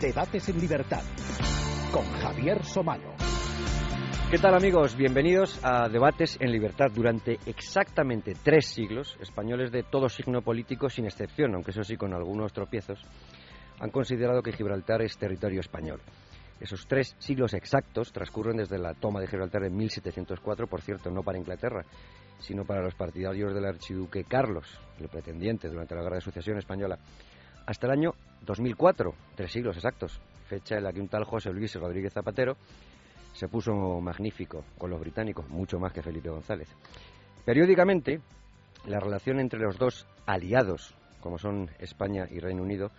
Debates en Libertad con Javier Somalo. ¿Qué tal amigos? Bienvenidos a Debates en Libertad. Durante exactamente tres siglos, españoles de todo signo político, sin excepción, aunque eso sí con algunos tropiezos, han considerado que Gibraltar es territorio español. Esos tres siglos exactos transcurren desde la toma de Gibraltar en 1704, por cierto, no para Inglaterra, sino para los partidarios del archiduque Carlos, el pretendiente durante la Guerra de Sucesión Española, hasta el año 2004, tres siglos exactos, fecha en la que un tal José Luis Rodríguez Zapatero se puso magnífico con los británicos, mucho más que Felipe González. Periódicamente, la relación entre los dos aliados, como son España y Reino Unido,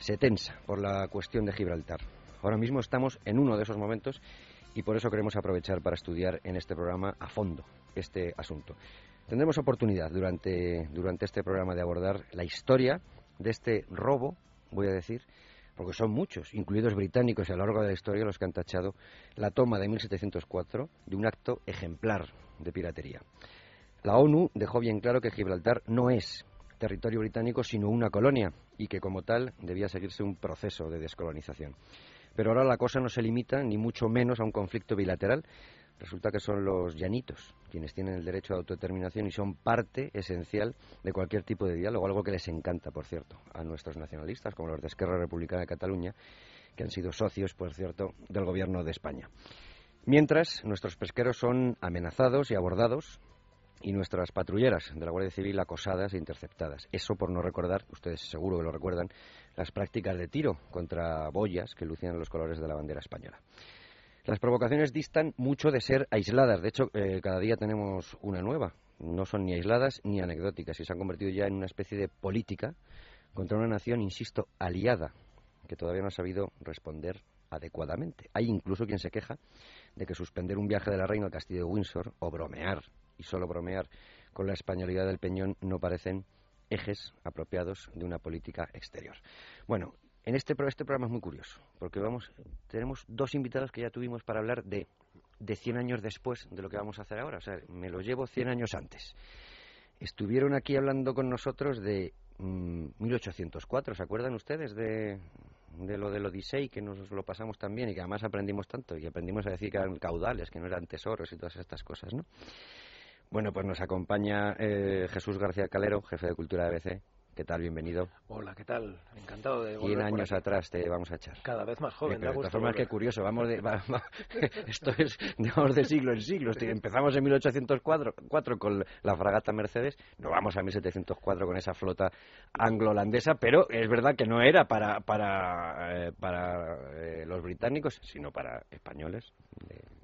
se tensa por la cuestión de Gibraltar. Ahora mismo estamos en uno de esos momentos y por eso queremos aprovechar para estudiar en este programa a fondo este asunto. Tendremos oportunidad durante, durante este programa de abordar la historia de este robo, voy a decir, porque son muchos, incluidos británicos a lo largo de la historia, los que han tachado la toma de 1704 de un acto ejemplar de piratería. La ONU dejó bien claro que Gibraltar no es territorio británico, sino una colonia, y que como tal debía seguirse un proceso de descolonización. Pero ahora la cosa no se limita, ni mucho menos, a un conflicto bilateral, Resulta que son los llanitos quienes tienen el derecho a autodeterminación y son parte esencial de cualquier tipo de diálogo, algo que les encanta, por cierto, a nuestros nacionalistas, como los de Esquerra Republicana de Cataluña, que han sido socios, por cierto, del gobierno de España. Mientras, nuestros pesqueros son amenazados y abordados y nuestras patrulleras de la Guardia Civil acosadas e interceptadas. Eso por no recordar, ustedes seguro que lo recuerdan, las prácticas de tiro contra boyas que lucían los colores de la bandera española. Las provocaciones distan mucho de ser aisladas. De hecho, eh, cada día tenemos una nueva. No son ni aisladas ni anecdóticas y se han convertido ya en una especie de política contra una nación, insisto, aliada, que todavía no ha sabido responder adecuadamente. Hay incluso quien se queja de que suspender un viaje de la reina al castillo de Windsor o bromear, y solo bromear, con la españolidad del Peñón no parecen ejes apropiados de una política exterior. Bueno, en este, este programa es muy curioso, porque vamos, tenemos dos invitados que ya tuvimos para hablar de, de 100 años después de lo que vamos a hacer ahora. O sea, me lo llevo 100 años antes. Estuvieron aquí hablando con nosotros de 1804, mm, ¿se acuerdan ustedes de, de lo del Odisei, que nos lo pasamos tan bien y que además aprendimos tanto? Y aprendimos a decir que eran caudales, que no eran tesoros y todas estas cosas, ¿no? Bueno, pues nos acompaña eh, Jesús García Calero, jefe de Cultura de ABC. ¿Qué tal? Bienvenido. Hola, ¿qué tal? Encantado de volver 100 años atrás te vamos a echar. Cada vez más joven, De todas formas, qué curioso. Vamos de, esto es vamos de siglo en siglo. Empezamos en 1804 con la fragata Mercedes, nos vamos a 1704 con esa flota anglo-holandesa, pero es verdad que no era para, para, eh, para eh, los británicos, sino para españoles.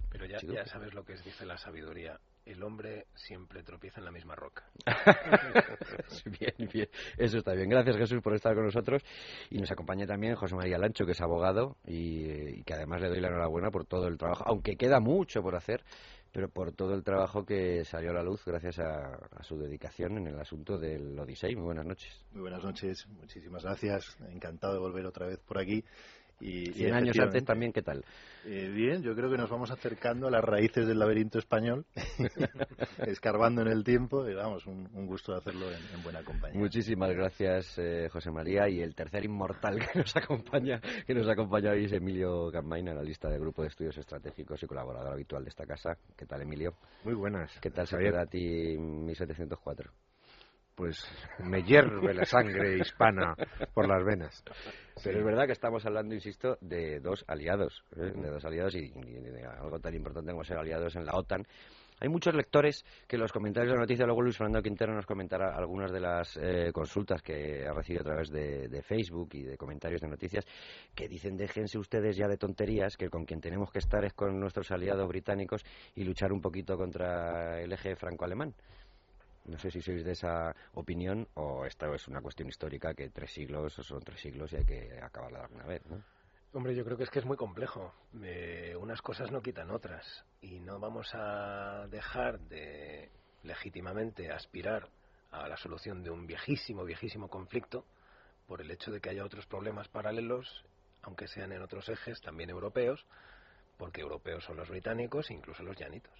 pero ya, ya sabes lo que es, dice la sabiduría el hombre siempre tropieza en la misma roca. bien, bien, eso está bien. Gracias Jesús por estar con nosotros. Y nos acompaña también José María Lancho, que es abogado y, que además le doy la enhorabuena por todo el trabajo, aunque queda mucho por hacer, pero por todo el trabajo que salió a la luz gracias a, a su dedicación en el asunto del Odisei. Muy buenas noches. Muy buenas noches, muchísimas gracias. Encantado de volver otra vez por aquí y, 100 años antes también, ¿qué tal? Eh, bien, yo creo que nos vamos acercando a las raíces del laberinto español, escarbando en el tiempo, y vamos, un, gusto hacerlo en, buena compañía. Muchísimas gracias, eh, José María. Y el tercer inmortal que nos acompaña, que nos acompaña hoy es Emilio Gammain, analista del Grupo de Estudios Estratégicos y colaborador habitual de esta casa. ¿Qué tal, Emilio? Muy buenas. ¿Qué tal se queda a ti 1704? Pues me hierve la sangre hispana por las venas. Pero es verdad que estamos hablando, insisto, de dos aliados, ¿eh? de dos aliados y, de algo tan importante como ser aliados en la OTAN. Hay muchos lectores que los comentarios de la noticia, luego Luis Fernando Quintero nos comentará algunas de las eh, consultas que ha recibido a través de, de, Facebook y de comentarios de noticias, que dicen déjense ustedes ya de tonterías, que con quien tenemos que estar es con nuestros aliados británicos y luchar un poquito contra el eje franco-alemán. No sé si sois de esa opinión o esta es una cuestión histórica que tres siglos son tres siglos y hay que acabarla de alguna vez. Hombre, yo creo que es que es muy complejo. unas cosas no quitan otras y no vamos a dejar de legítimamente aspirar a la solución de un viejísimo, viejísimo conflicto por el hecho de que haya otros problemas paralelos, aunque sean en otros ejes también europeos, porque europeos son los británicos e incluso los llanitos.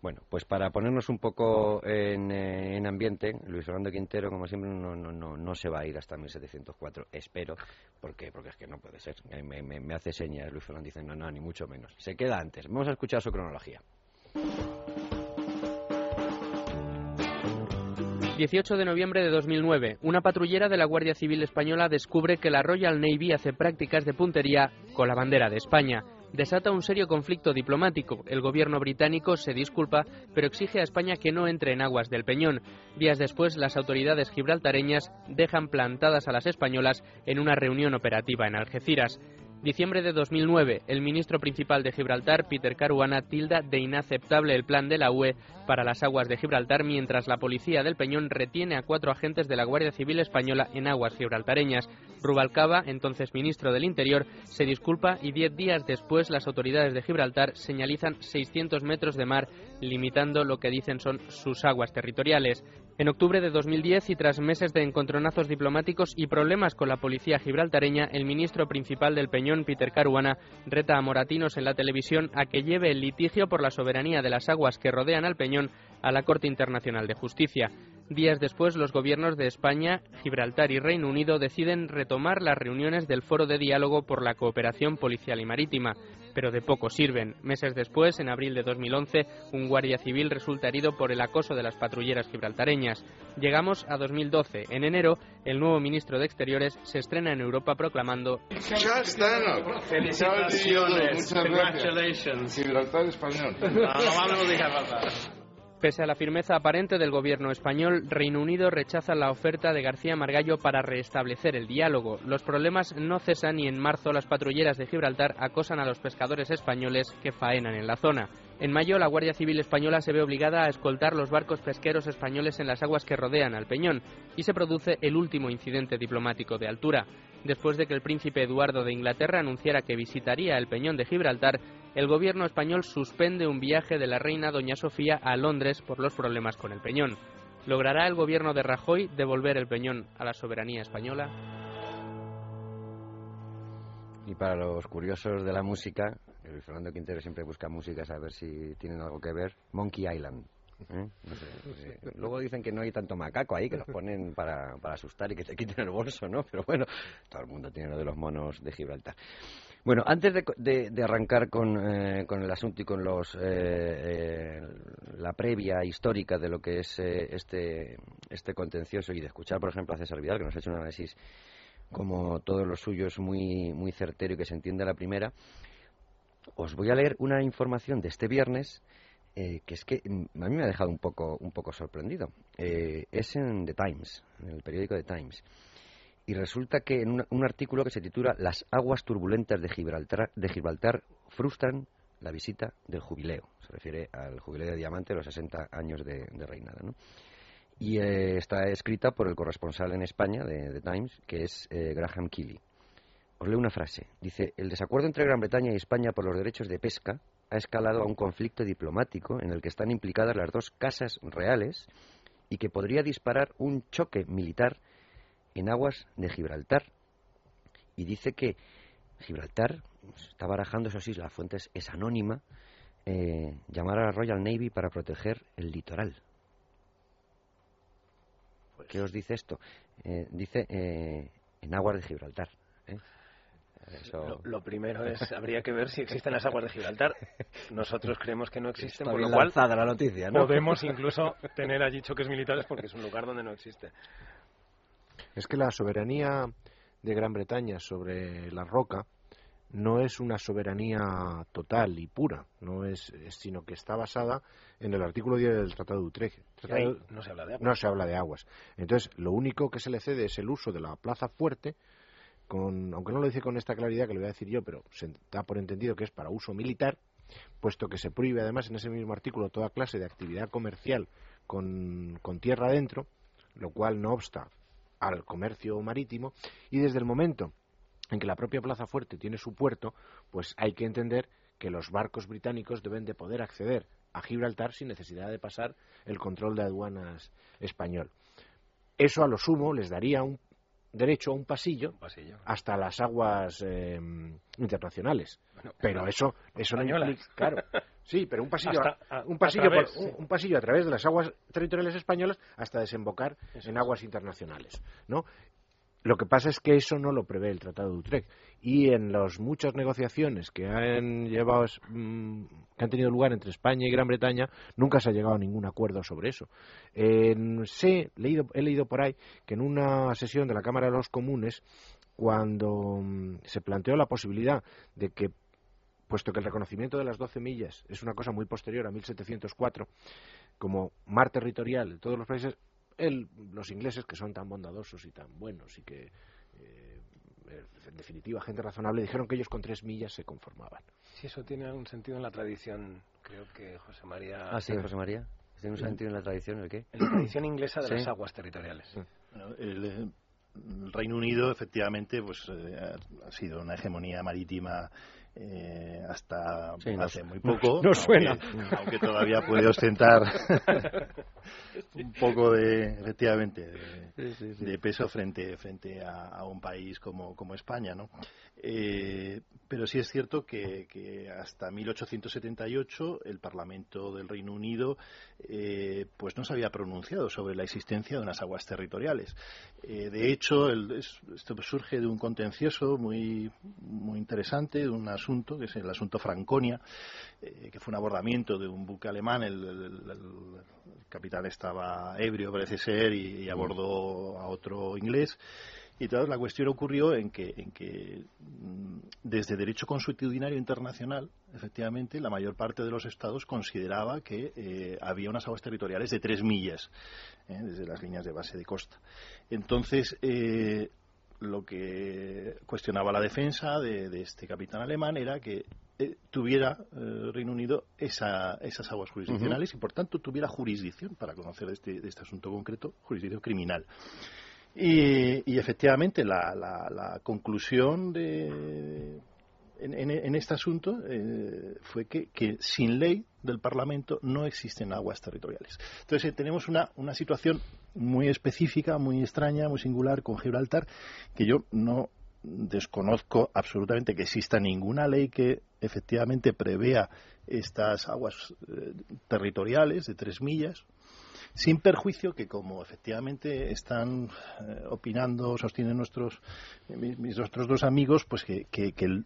Bueno, pues para ponernos un poco en, eh, en ambiente, Luis Fernando Quintero, como siempre, no, no, no, no se va a ir hasta 1704, espero, porque, porque es que no puede ser. Me, me- me hace señas, Luis Fernando dice, no, no, ni mucho menos. Se queda antes. Vamos a escuchar su cronología. 18 de noviembre de 2009, una patrullera de la Guardia Civil Española descubre que la Royal Navy hace prácticas de puntería con la bandera de España. Desata un serio conflicto diplomático. El gobierno británico se disculpa, pero exige a España que no entre en aguas del Peñón. Días después, las autoridades gibraltareñas dejan plantadas a las españolas en una reunión operativa en Algeciras. Diciembre de 2009, el ministro principal de Gibraltar, Peter Caruana, tilda de inaceptable el plan de la UE para las aguas de Gibraltar, mientras la policía del Peñón retiene a cuatro agentes de la Guardia Civil Española en aguas gibraltareñas. Rubalcaba, entonces ministro del Interior, se disculpa y diez días después las autoridades de Gibraltar señalizan 600 metros de mar, limitando lo que dicen son sus aguas territoriales. En octubre de 2010 y tras meses de encontronazos diplomáticos y problemas con la policía gibraltareña, el ministro principal del Peñón, Peter Caruana, reta a Moratinos en la televisión a que lleve el litigio por la soberanía de las aguas que rodean al Peñón a la Corte Internacional de Justicia. Días después, los gobiernos de España, Gibraltar y Reino Unido deciden retomar las reuniones del Foro de Diálogo por la Cooperación Policial y Marítima, pero de poco sirven. Meses después, en abril de 2011, un guardia civil resulta herido por el acoso de las patrulleras gibraltareñas. Llegamos a 2012. En enero, el nuevo ministro de Exteriores se estrena en Europa proclamando. Felicitaciones. Congratulations. Gibraltar español. No, no pasar. Pese a la firmeza aparente del gobierno español, Reino Unido rechaza la oferta de García Margallo para restablecer el diálogo. Los problemas no cesan y en marzo las patrulleras de Gibraltar acosan a los pescadores españoles que faenan en la zona. En mayo, la Guardia Civil Española se ve obligada a escoltar los barcos pesqueros españoles en las aguas que rodean al Peñón y se produce el último incidente diplomático de altura. Después de que el príncipe Eduardo de Inglaterra anunciara que visitaría el Peñón de Gibraltar, el gobierno español suspende un viaje de la reina Doña Sofía a Londres por los problemas con el Peñón. ¿Logrará el gobierno de Rajoy devolver el Peñón a la soberanía española? Y para los curiosos de la música, Luis Fernando Quintero siempre busca músicas a ver si tienen algo que ver. Monkey Island. ¿Eh? Eh, luego dicen que no hay tanto macaco ahí, que los ponen para, asustar y que te quiten el bolso, ¿no? Pero bueno, todo el mundo tiene lo de los monos de Gibraltar. Bueno, antes de, de- arrancar con, eh, con el asunto y con los, eh, la previa histórica de lo que es este, este contencioso y de escuchar, por ejemplo, a César Vidal, que nos ha hecho un análisis como todos los suyos muy, muy certero y que se entiende a la primera, os voy a leer una información de este viernes eh, que es que mm, a mí me ha dejado un poco, un poco sorprendido. Eh, es en The Times, en el periódico The Times. Y resulta que en una- un artículo que se titula Las aguas turbulentas de Gibraltar, de Gibraltar frustran la visita del jubileo. Se refiere al jubileo de Diamante, los 60 años de, de reinada. ¿no? Y eh, está escrita por el corresponsal en España de The Times, que es eh, Graham Keeley. Os leo una frase. Dice, el desacuerdo entre Gran Bretaña y España por los derechos de pesca ha escalado a un conflicto diplomático en el que están implicadas las dos casas reales y que podría disparar un choque militar en aguas de Gibraltar. Y dice que Gibraltar está barajando, eso sí, la fuente es, es anónima, eh, llamar a la Royal Navy para proteger el litoral. ¿Qué os dice esto? Eh, dice eh, en aguas de Gibraltar. Eso- Lo, lo primero es, habría que ver si existen las aguas de Gibraltar. Nosotros creemos que no existen, Está por lo cual lanzada la noticia, ¿no? podemos incluso tener allí choques militares porque es un lugar donde no existe. Es que la soberanía de Gran Bretaña sobre la roca no es una soberanía total y pura, no es, es- sino que está basada en el artículo 10 del Tratado de Utrecht. Que Tratado- ahí no se habla de agua. no se habla de aguas. Entonces, lo único que se le cede es el uso de la plaza fuerte, con, aunque no lo dice con esta claridad que lo voy a decir yo, pero se da por entendido que es para uso militar, puesto que se prohíbe además en ese mismo artículo toda clase de actividad comercial con, con tierra adentro, lo cual no obsta al comercio marítimo, y desde el momento en que la propia Plaza Fuerte tiene su puerto, pues hay que entender que los barcos británicos deben de poder acceder a Gibraltar sin necesidad de pasar el control de aduanas español. Eso a lo sumo les daría un derecho a un pasillo Un pasillo. hasta las aguas eh, internacionales. Bueno, Pero eso, eso no implica, claro, Sí, pero un pasillo, Hasta a- un, pasillo por- través, sí. un pasillo a través de las aguas territoriales españolas hasta desembocar en aguas internacionales, ¿no? Lo que pasa es que eso no lo prevé el Tratado de Utrecht y en las muchas negociaciones que han llevado mm, que han tenido lugar entre España y Gran Bretaña nunca se ha llegado a ningún acuerdo sobre eso. En- sé, leído, he leído por ahí que en una sesión de la Cámara de los Comunes cuando mm, se planteó la posibilidad de que puesto que el reconocimiento de las 12 millas es una cosa muy posterior a 1704, como mar territorial de todos los países, el- los ingleses, que son tan bondadosos y tan buenos y que, eh, en definitiva, gente razonable, dijeron que ellos con tres millas se conformaban. Si eso tiene algún sentido en la tradición, creo que José María... Ah, sí, José María. ¿Tiene un sentido en la tradición el qué? En la tradición inglesa de Sí. las aguas territoriales. Bueno, el, eh, el Reino Unido, efectivamente, pues eh, ha sido una hegemonía marítima eh, hasta Sí, hace muy poco. suena. Aunque, aunque todavía puede ostentar un poco de, efectivamente, de, de peso frente frente a, a un país como, como España, ¿no? Eh, pero sí es cierto que, que hasta 1878 el Parlamento del Reino Unido eh, pues no se había pronunciado sobre la existencia de unas aguas territoriales. Eh, de hecho, el- es- esto surge de un contencioso muy, muy interesante, de un asunto, que es el asunto Franconia, eh, que fue un abordamiento de un buque alemán. El, capitán estaba ebrio, parece ser, y, abordó a otro inglés. Y entonces la cuestión ocurrió en que, en que mm, desde derecho consuetudinario internacional, efectivamente, la mayor parte de los estados consideraba que eh, había unas aguas territoriales de tres millas, eh, desde las líneas de base de costa. Entonces, lo que cuestionaba la defensa de, de este capitán alemán era que eh, tuviera eh, Reino Unido esa- esas aguas jurisdiccionales y, por tanto, tuviera jurisdicción para conocer este, este asunto concreto, jurisdicción criminal. Y, y efectivamente la, la- la conclusión de, en, en- en este asunto eh, fue que, que sin ley del Parlamento no existen aguas territoriales. Entonces eh, tenemos una, una situación muy específica, muy extraña, muy singular con Gibraltar, que yo no desconozco absolutamente que exista ninguna ley que efectivamente prevea estas aguas eh, territoriales de tres millas sin perjuicio que como efectivamente están eh, opinando sostienen nuestros eh, mis, mis otros dos amigos pues que, el-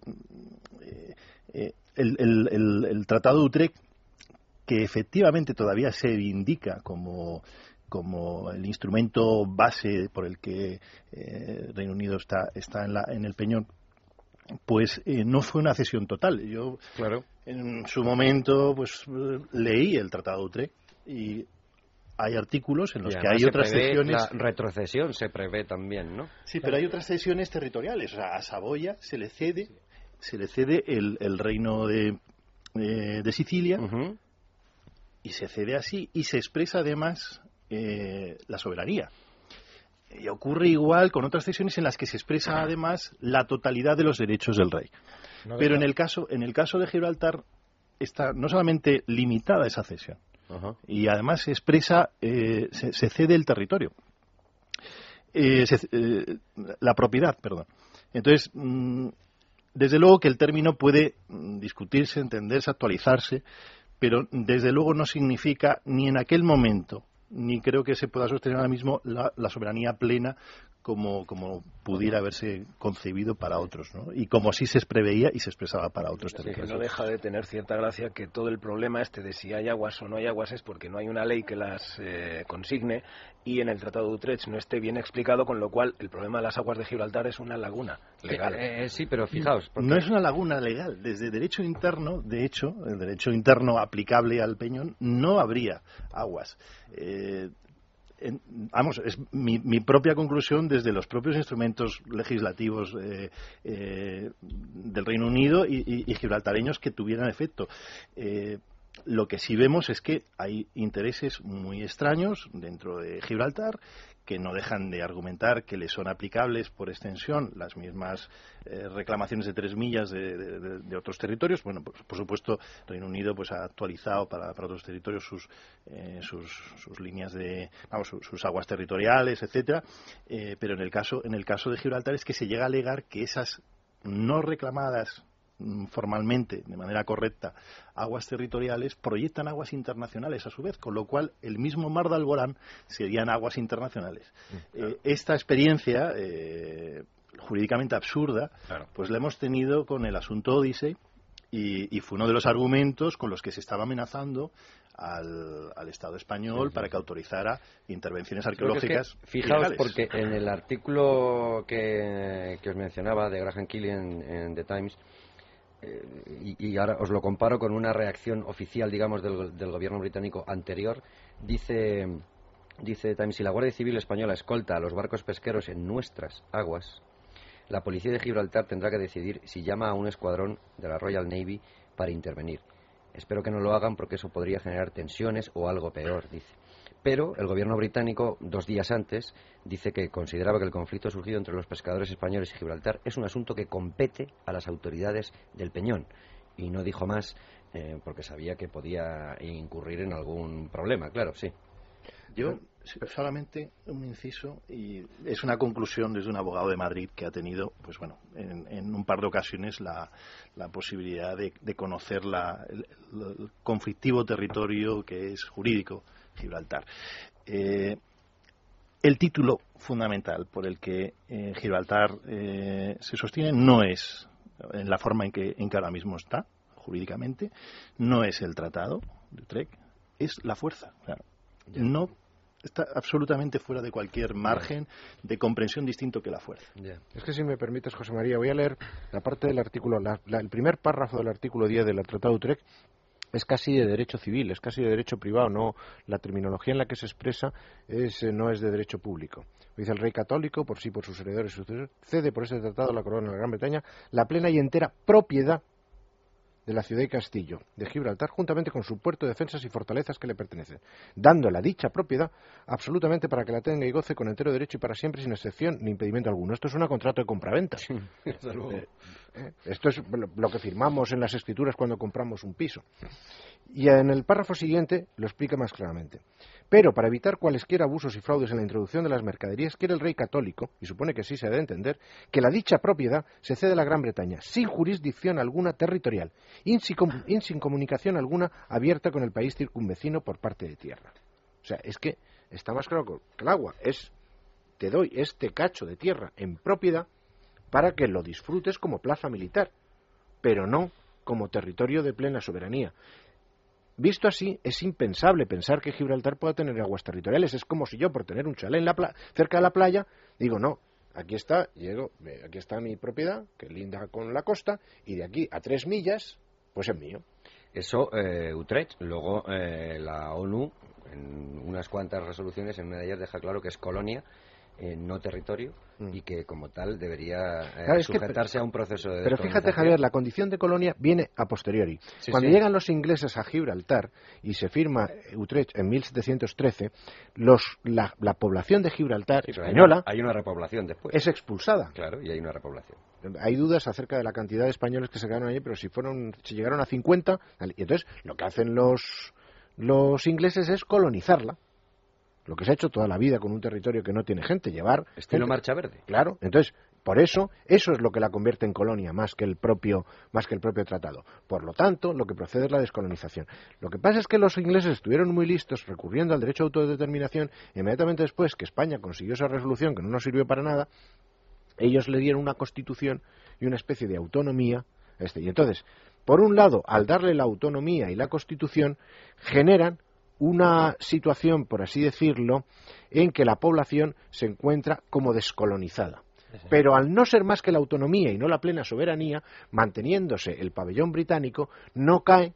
el- el- el tratado de Utrecht que efectivamente todavía se indica como como el instrumento base por el que eh, Reino Unido está está en, la, en el peñón pues eh, no fue una cesión total yo Claro. en su momento pues leí el tratado de Utrecht y hay artículos en los que hay otras cesiones La retrocesión se prevé también, ¿no? sí pero hay otras cesiones territoriales o sea a Saboya se le cede se le cede el, el reino de de Sicilia y se cede así y se expresa además eh, la soberanía. Y ocurre igual con otras cesiones en las que se expresa además la totalidad de los derechos del rey. No Pero en el caso en el caso de Gibraltar está no solamente limitada esa cesión y además se expresa eh, se, se cede el territorio Eh, se- eh, la propiedad perdón entonces mm, desde luego que el término puede mm, discutirse entenderse actualizarse pero desde luego no significa ni en aquel momento ni creo que se pueda sostener ahora mismo la, la soberanía plena como, como pudiera haberse concebido para otros, ¿no? Y como así se preveía y se expresaba para otros Sí, que territorios. no deja de tener cierta gracia que todo el problema este de si hay aguas o no hay aguas es porque no hay una ley que las eh, consigne y en el Tratado de Utrecht no esté bien explicado, con lo cual el problema de las aguas de Gibraltar es una laguna legal. Eh, eh, sí, pero fijaos. porque- No es una laguna legal. Desde derecho interno, de hecho, el derecho interno aplicable al Peñón, no habría aguas. En- vamos, es mi, propia conclusión desde los propios instrumentos legislativos eh, eh, del Reino Unido y, y- y gibraltareños que tuvieran efecto. Eh, lo que sí vemos es que hay intereses muy extraños dentro de Gibraltar que no dejan de argumentar que le son aplicables por extensión las mismas eh, reclamaciones de tres millas de, de- otros territorios. Bueno, por, por supuesto, Reino Unido pues ha actualizado para, otros territorios sus, eh, sus, sus líneas de, vamos, sus, aguas territoriales, etcétera. Eh, pero en el caso en el caso de Gibraltar es que se llega a alegar que esas no reclamadas formalmente, de manera correcta, aguas territoriales, proyectan aguas internacionales a su vez, con lo cual el mismo mar de Alborán serían aguas internacionales. Mm, eh, esta experiencia, eh, jurídicamente absurda, pues la hemos tenido con el asunto Odyssey, y, fue uno de los argumentos con los que se estaba amenazando al, Estado español para que autorizara intervenciones arqueológicas. fijaos, porque en el artículo que, os mencionaba de Graham Kelly en, The Times, eh, y, ahora os lo comparo con una reacción oficial, digamos, del, del gobierno británico anterior, dice, dice Times, si la Guardia Civil Española escolta a los barcos pesqueros en nuestras aguas, la policía de Gibraltar tendrá que decidir si llama a un escuadrón de la Royal Navy para intervenir. Espero que no lo hagan porque eso podría generar tensiones o algo peor, dice. Pero el gobierno británico, dos días antes, dice que consideraba que el conflicto surgido entre los pescadores españoles y Gibraltar es un asunto que compete a las autoridades del Peñón. Y no dijo más eh, porque sabía que podía incurrir en algún problema, claro, sí. Yo solamente un inciso y es una conclusión desde un abogado de Madrid que ha tenido, pues bueno, en, un par de ocasiones la, posibilidad de, conocer el, conflictivo territorio que es jurídico Gibraltar. Eh, el título fundamental por el que eh, Gibraltar eh, se sostiene no es en la forma en que, en que ahora mismo está jurídicamente, no es el tratado de Utrecht, es la fuerza. no está absolutamente fuera de cualquier margen de comprensión distinto que la fuerza. Es que si me permites, José María, voy a leer la parte del artículo, el primer párrafo del artículo 10 del Tratado de Utrecht es casi de derecho civil, es casi de derecho privado, no la terminología en la que se expresa es, eh, no es de derecho público. Dice el rey católico, por sí por sus herederos y sucesores, cede por este tratado a la corona de la Gran Bretaña la plena y entera propiedad de la ciudad y castillo de Gibraltar, juntamente con su puerto, defensas y fortalezas que le pertenecen, dando la dicha propiedad absolutamente para que la tenga y goce con entero derecho y para siempre, sin excepción ni impedimento alguno. Esto es un contrato de compraventa. Eh, eh, esto es lo que firmamos en las escrituras cuando compramos un piso. Y en el párrafo siguiente lo explica más claramente. Pero para evitar cualesquiera abusos y fraudes en la introducción de las mercaderías, quiere el rey católico, y supone que sí se debe entender, que la dicha propiedad se cede a la Gran Bretaña, sin jurisdicción alguna territorial, y sin comunicación alguna abierta con el país circunvecino por parte de tierra. O sea, es que está más claro que el agua. Es, te doy este cacho de tierra en propiedad para que lo disfrutes como plaza militar, pero no como territorio de plena soberanía. Visto así, es impensable pensar que Gibraltar pueda tener aguas territoriales. Es como si yo, por tener un chalet cerca de la playa, digo, no, aquí está, llego, aquí está mi propiedad, que linda con la costa, y de aquí a tres millas, pues es mío. Eso, eh, Utrecht. Luego, eh, la ONU, en unas cuantas resoluciones, en una deja claro que es colonia no territorio mm. y que como tal debería eh, sujetarse a un proceso de Pero fíjate, Javier, la condición de colonia viene a posteriori. Cuando llegan los ingleses a Gibraltar y se firma Utrecht en 1713, los, la, población de Gibraltar española hay una, repoblación después. es expulsada. Claro, y hay una repoblación. Hay dudas acerca de la cantidad de españoles que se quedaron allí, pero si fueron si llegaron a 50, y entonces lo que hacen los los ingleses es colonizarla lo que se ha hecho toda la vida con un territorio que no tiene gente, llevar... Estilo Marcha Verde. Claro, entonces, por eso, eso es lo que la convierte en colonia, más que el propio, más que el propio tratado. Por lo tanto, lo que procede es la descolonización. Lo que pasa es que los ingleses estuvieron muy listos recurriendo al derecho a autodeterminación, inmediatamente después que España consiguió esa resolución que no nos sirvió para nada, ellos le dieron una constitución y una especie de autonomía. Este. Y entonces, por un lado, al darle la autonomía y la constitución, generan una situación, por así decirlo, en que la población se encuentra como descolonizada. Pero al no ser más que la autonomía y no la plena soberanía, manteniéndose el pabellón británico, no cae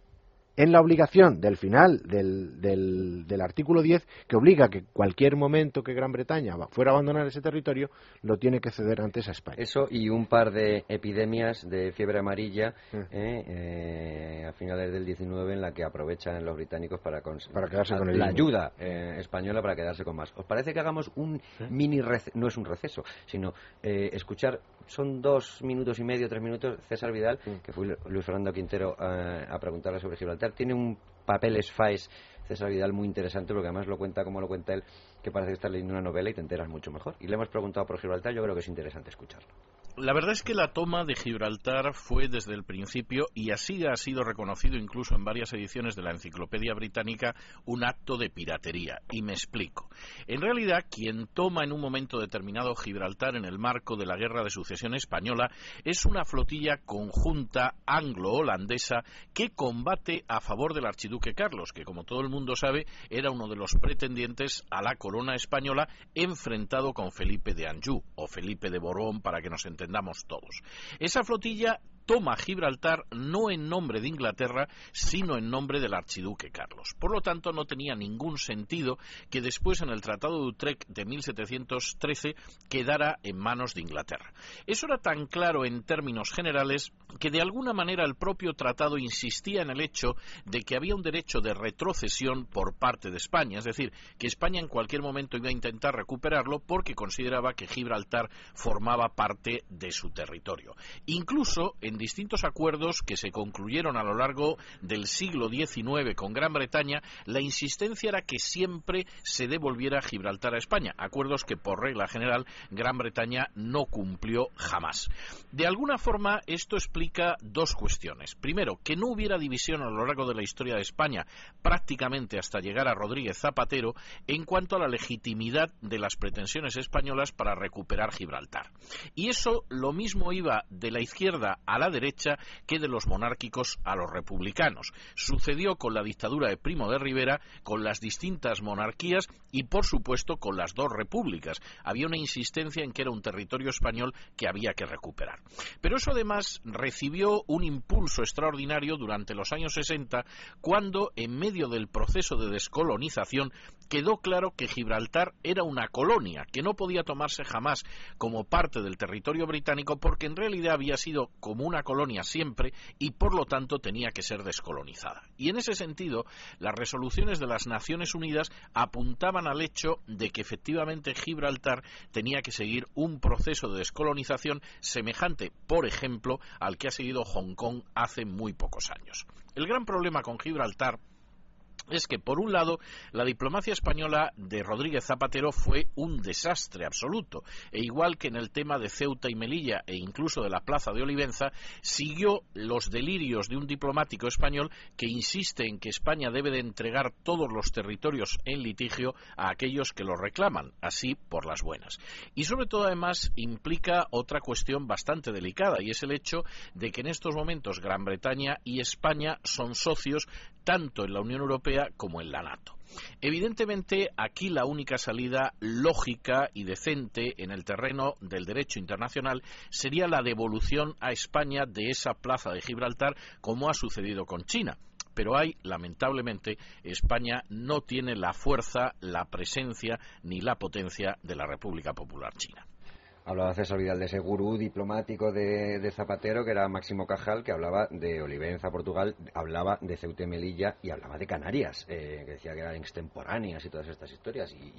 en la obligación del final del, del, artículo 10 que obliga que cualquier momento que Gran Bretaña fuera a abandonar ese territorio lo tiene que ceder antes a España. Eso y un par de epidemias de fiebre amarilla mm. eh, eh, a finales del 19 en la que aprovechan los británicos para, para quedarse con la ayuda eh, española para quedarse con más. ¿Os parece que hagamos un mini receso, no es un receso, sino escuchar, son dos minutos y medio, tres minutos, César Vidal, mm. que fue Luis Fernando Quintero a preguntarle sobre Gibraltar tiene un papel Sfais César Vidal muy interesante porque además lo cuenta como lo cuenta él, que parece que está leyendo una novela y te enteras mucho mejor. Y le hemos preguntado por Gibraltar, yo creo que es interesante escucharlo. La verdad es que la toma de Gibraltar fue desde el principio, y así ha sido reconocido incluso en varias ediciones de la Enciclopedia Británica, un acto de piratería. Y me explico. En realidad, quien toma en un momento determinado Gibraltar en el marco de la Guerra de Sucesión Española es una flotilla conjunta anglo-holandesa que combate a favor del archiduque Carlos, que como todo el mundo sabe era uno de los pretendientes a la corona española enfrentado con Felipe de Anjou, o Felipe de Borbón para que nos entendamos entendamos todos. Esa flotilla toma Gibraltar no en nombre de Inglaterra, sino en nombre del archiduque Carlos. Por lo tanto, no tenía ningún sentido que después en el Tratado de Utrecht de 1713 quedara en manos de Inglaterra. Eso era tan claro en términos generales que de alguna manera el propio tratado insistía en el hecho de que había un derecho de retrocesión por parte de España, es decir, que España en cualquier momento iba a intentar recuperarlo porque consideraba que Gibraltar formaba parte de su territorio. Incluso en distintos acuerdos que se concluyeron a lo largo del siglo XIX con Gran Bretaña, la insistencia era que siempre se devolviera Gibraltar a España, acuerdos que por regla general Gran Bretaña no cumplió jamás. De alguna forma esto explica dos cuestiones. Primero, que no hubiera división a lo largo de la historia de España, prácticamente hasta llegar a Rodríguez Zapatero, en cuanto a la legitimidad de las pretensiones españolas para recuperar Gibraltar. Y eso lo mismo iba de la izquierda a la derecha que de los monárquicos a los republicanos. Sucedió con la dictadura de Primo de Rivera, con las distintas monarquías y, por supuesto, con las dos repúblicas. Había una insistencia en que era un territorio español que había que recuperar. Pero eso además recibió un impulso extraordinario durante los años 60, cuando, en medio del proceso de descolonización, quedó claro que Gibraltar era una colonia, que no podía tomarse jamás como parte del territorio británico porque en realidad había sido como una colonia siempre y por lo tanto tenía que ser descolonizada. Y en ese sentido, las resoluciones de las Naciones Unidas apuntaban al hecho de que efectivamente Gibraltar tenía que seguir un proceso de descolonización semejante, por ejemplo, al que ha seguido Hong Kong hace muy pocos años. El gran problema con Gibraltar es que, por un lado, la diplomacia española de Rodríguez Zapatero fue un desastre absoluto, e igual que en el tema de Ceuta y Melilla e incluso de la plaza de Olivenza, siguió los delirios de un diplomático español que insiste en que España debe de entregar todos los territorios en litigio a aquellos que los reclaman, así por las buenas. Y sobre todo, además, implica otra cuestión bastante delicada, y es el hecho de que en estos momentos Gran Bretaña y España son socios tanto en la Unión Europea como en la NATO. Evidentemente, aquí la única salida lógica y decente en el terreno del derecho internacional sería la devolución a España de esa plaza de Gibraltar, como ha sucedido con China pero hay, lamentablemente, España no tiene la fuerza, la presencia ni la potencia de la República Popular China. Hablaba César Vidal de ese gurú diplomático de, Zapatero, que era Máximo Cajal, que hablaba de Olivenza, Portugal, hablaba de Ceuta y Melilla y hablaba de Canarias, eh, que decía que eran extemporáneas y todas estas historias. Y,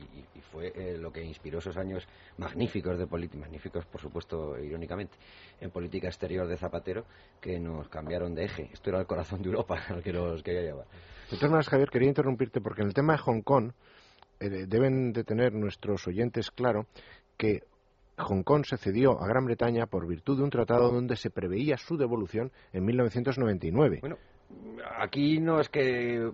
fue eh, lo que inspiró esos años magníficos de política, magníficos, por supuesto, irónicamente, en política exterior de Zapatero, que nos cambiaron de eje. Esto era el corazón de Europa al que nos quería llevar. De todas Javier, quería interrumpirte porque en el tema de Hong Kong eh, deben de tener nuestros oyentes claro que Hong Kong se cedió a Gran Bretaña por virtud de un tratado donde se preveía su devolución en 1999. Bueno, aquí no es que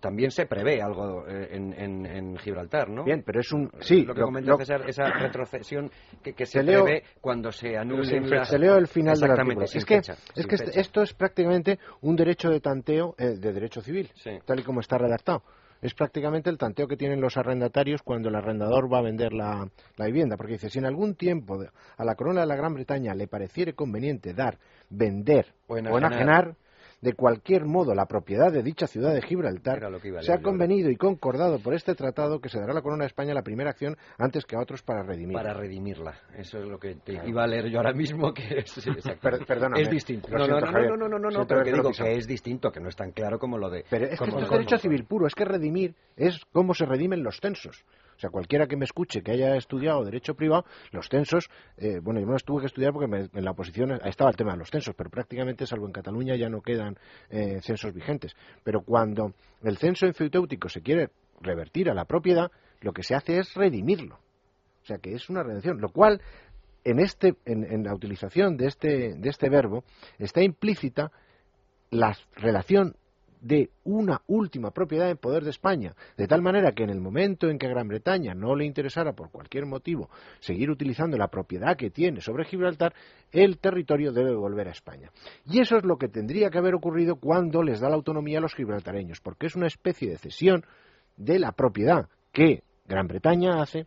también se prevé algo eh, en, Gibraltar, ¿no? Bien, pero es un sí. Lo que comenta César, esa retrocesión que, se, prevé cuando se anulen se, se leo el final de la Es que, es que esto es prácticamente un derecho de tanteo eh, de derecho civil, tal y como está redactado es prácticamente el tanteo que tienen los arrendatarios cuando el arrendador va a vender la, vivienda. Porque dice, si en algún tiempo a la corona de la Gran Bretaña le pareciere conveniente dar, vender o enajenar de cualquier modo la propiedad de dicha ciudad de Gibraltar, se ha convenido y concordado por este tratado que se dará a la Corona de España la primera acción antes que a otros para redimirla. Para redimirla. Eso es lo que te iba a leer yo ahora mismo, que es, es distinto. No, no, no, no, no, no, pero que digo que es distinto, que no es tan claro como lo de... Pero es que esto es derecho civil puro, es que redimir es cómo se redimen los censos. Sea, cualquiera que me escuche que haya estudiado derecho privado, los censos, eh, bueno, yo no los tuve que estudiar porque en la oposición estaba el tema de los censos, pero prácticamente, salvo en Cataluña, ya no quedan eh, censos vigentes. Pero cuando el censo enfeutéutico se quiere revertir a la propiedad, lo que se hace es redimirlo. O sea, que es una redención, lo cual en, este, en, la utilización de este, de este verbo está implícita la relación de una última propiedad en poder de España, de tal manera que en el momento en que Gran Bretaña no le interesara por cualquier motivo seguir utilizando la propiedad que tiene sobre Gibraltar, el territorio debe volver a España. Y eso es lo que tendría que haber ocurrido cuando les da la autonomía a los gibraltareños, porque es una especie de cesión de la propiedad que Gran Bretaña hace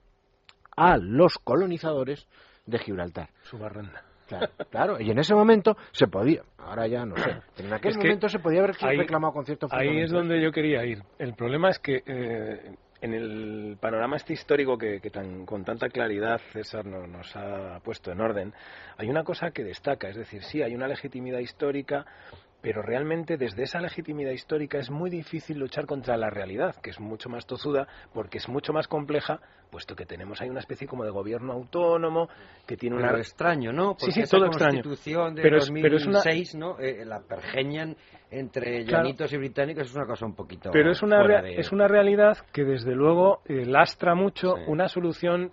a los colonizadores de Gibraltar. Claro, y en ese momento se podía, ahora ya no sé, en aquel momento se podía haber reclamado con cierto Ahí es donde yo quería ir. El problema es que eh, en el panorama este histórico que, tan, con tanta claridad César nos, nos, ha puesto en orden, hay una cosa que destaca, es decir, sí, hay una legitimidad histórica, pero realmente desde esa legitimidad histórica es muy difícil luchar contra la realidad, que es mucho más tozuda porque es mucho más compleja, puesto que tenemos ahí una especie como de gobierno autónomo que tiene una extraño, ¿no? Porque sí, sí, todo extraño. Constitución de pero 2006, ¿no? Eh, la pergeñan entre llanitos y británicos es una cosa un poquito Pero es una es una realidad que desde luego eh, lastra mucho una solución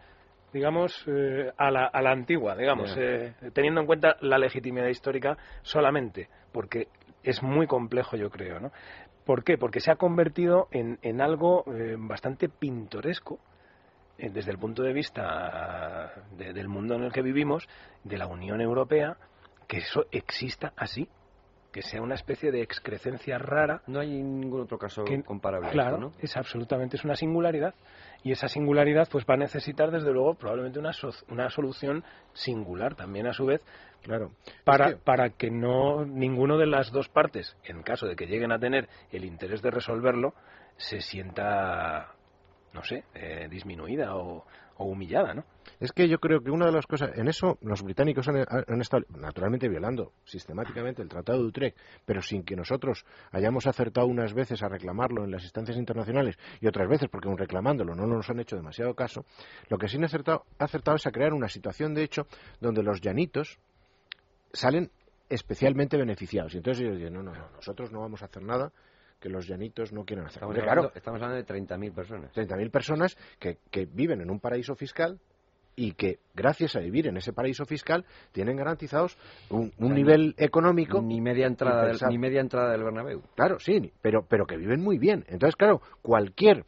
digamos, eh, a, la, a, la, antigua, digamos, eh, teniendo en cuenta la legitimidad histórica solamente, porque es muy complejo, yo creo, ¿no? ¿Por qué? Porque se ha convertido en, en algo eh, bastante pintoresco desde el punto de vista del mundo en el que vivimos, de la Unión Europea, que eso exista así, que sea una especie de excrecencia rara. No hay ningún otro caso comparable. Claro, ¿no? es absolutamente, es una singularidad y esa singularidad pues va a necesitar desde luego probablemente una, una solución singular también a su vez claro para que... para que no ninguno de las dos partes en caso de que lleguen a tener el interés de resolverlo se sienta no sé eh, disminuida o, o humillada, ¿no? Es que yo creo que una de las cosas, en eso los británicos han, estado naturalmente violando sistemáticamente el Tratado de Utrecht, pero sin que nosotros hayamos acertado unas veces a reclamarlo en las instancias internacionales y otras veces porque aún reclamándolo no nos han hecho demasiado caso, lo que sí han acertado, acertado es a crear una situación de hecho donde los llanitos salen especialmente beneficiados. Y entonces ellos dicen, no, no, no, nosotros no vamos a hacer nada que los llanitos no quieren hacer. Estamos, hablando, estamos hablando de 30.000 personas. 30.000 personas que, que viven en un paraíso fiscal y que gracias a vivir en ese paraíso fiscal tienen garantizados un, nivel económico ni media entrada del, ni media entrada del Bernabéu claro sí pero pero que viven muy bien entonces claro cualquier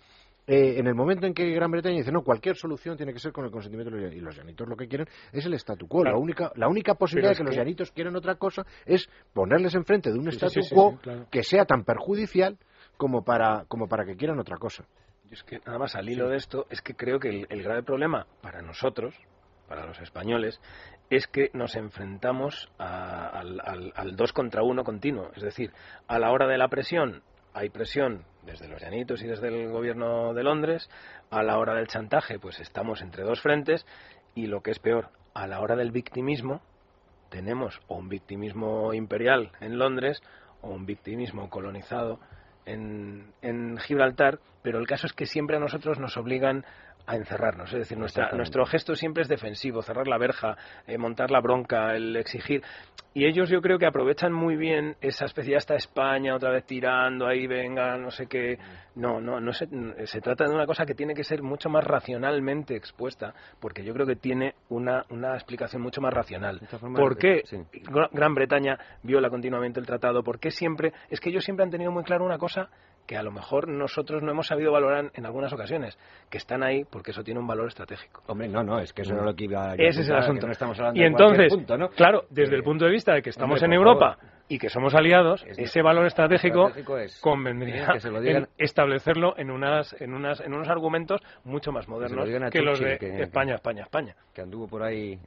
eh, en el momento en que Gran Bretaña dice no cualquier solución tiene que ser con el consentimiento de los y los llanitos lo que quieren es el statu quo. La única la única posibilidad de que, los llanitos quieren otra cosa es ponerles enfrente de un statu quo que sea tan perjudicial como para como para que quieran otra cosa. Es que nada más al hilo de esto es que creo que el, grave problema para nosotros para los españoles es que nos enfrentamos al, al dos contra uno continuo. Es decir a la hora de la presión hay presión desde los llanitos y desde el gobierno de Londres. A la hora del chantaje, pues estamos entre dos frentes. Y lo que es peor, a la hora del victimismo, tenemos o un victimismo imperial en Londres o un victimismo colonizado en, en Gibraltar, pero el caso es que siempre a nosotros nos obligan a encerrarnos. Es decir, nuestra, nuestro gesto siempre es defensivo, cerrar la verja, eh, montar la bronca, el exigir. Y ellos yo creo que aprovechan muy bien esa especie de hasta España otra vez tirando ahí, venga, no sé qué. No, no, no se, se trata de una cosa que tiene que ser mucho más racionalmente expuesta, porque yo creo que tiene una, una explicación mucho más racional. ¿Por qué Gran Bretaña viola continuamente el tratado? ¿Por qué siempre? Es que ellos siempre han tenido muy claro una cosa que a lo mejor nosotros no hemos sabido valorar en algunas ocasiones, que están ahí porque eso tiene un valor estratégico. Hombre, no, no, es que eso no es lo que iba a Ese es el asunto. y entonces, claro, desde el punto de vista de que estamos en Europa y que somos aliados, ese valor estratégico, convendría establecerlo en unas, en unas, en unos argumentos mucho más modernos que, los de España, España, España. Que anduvo por ahí eh,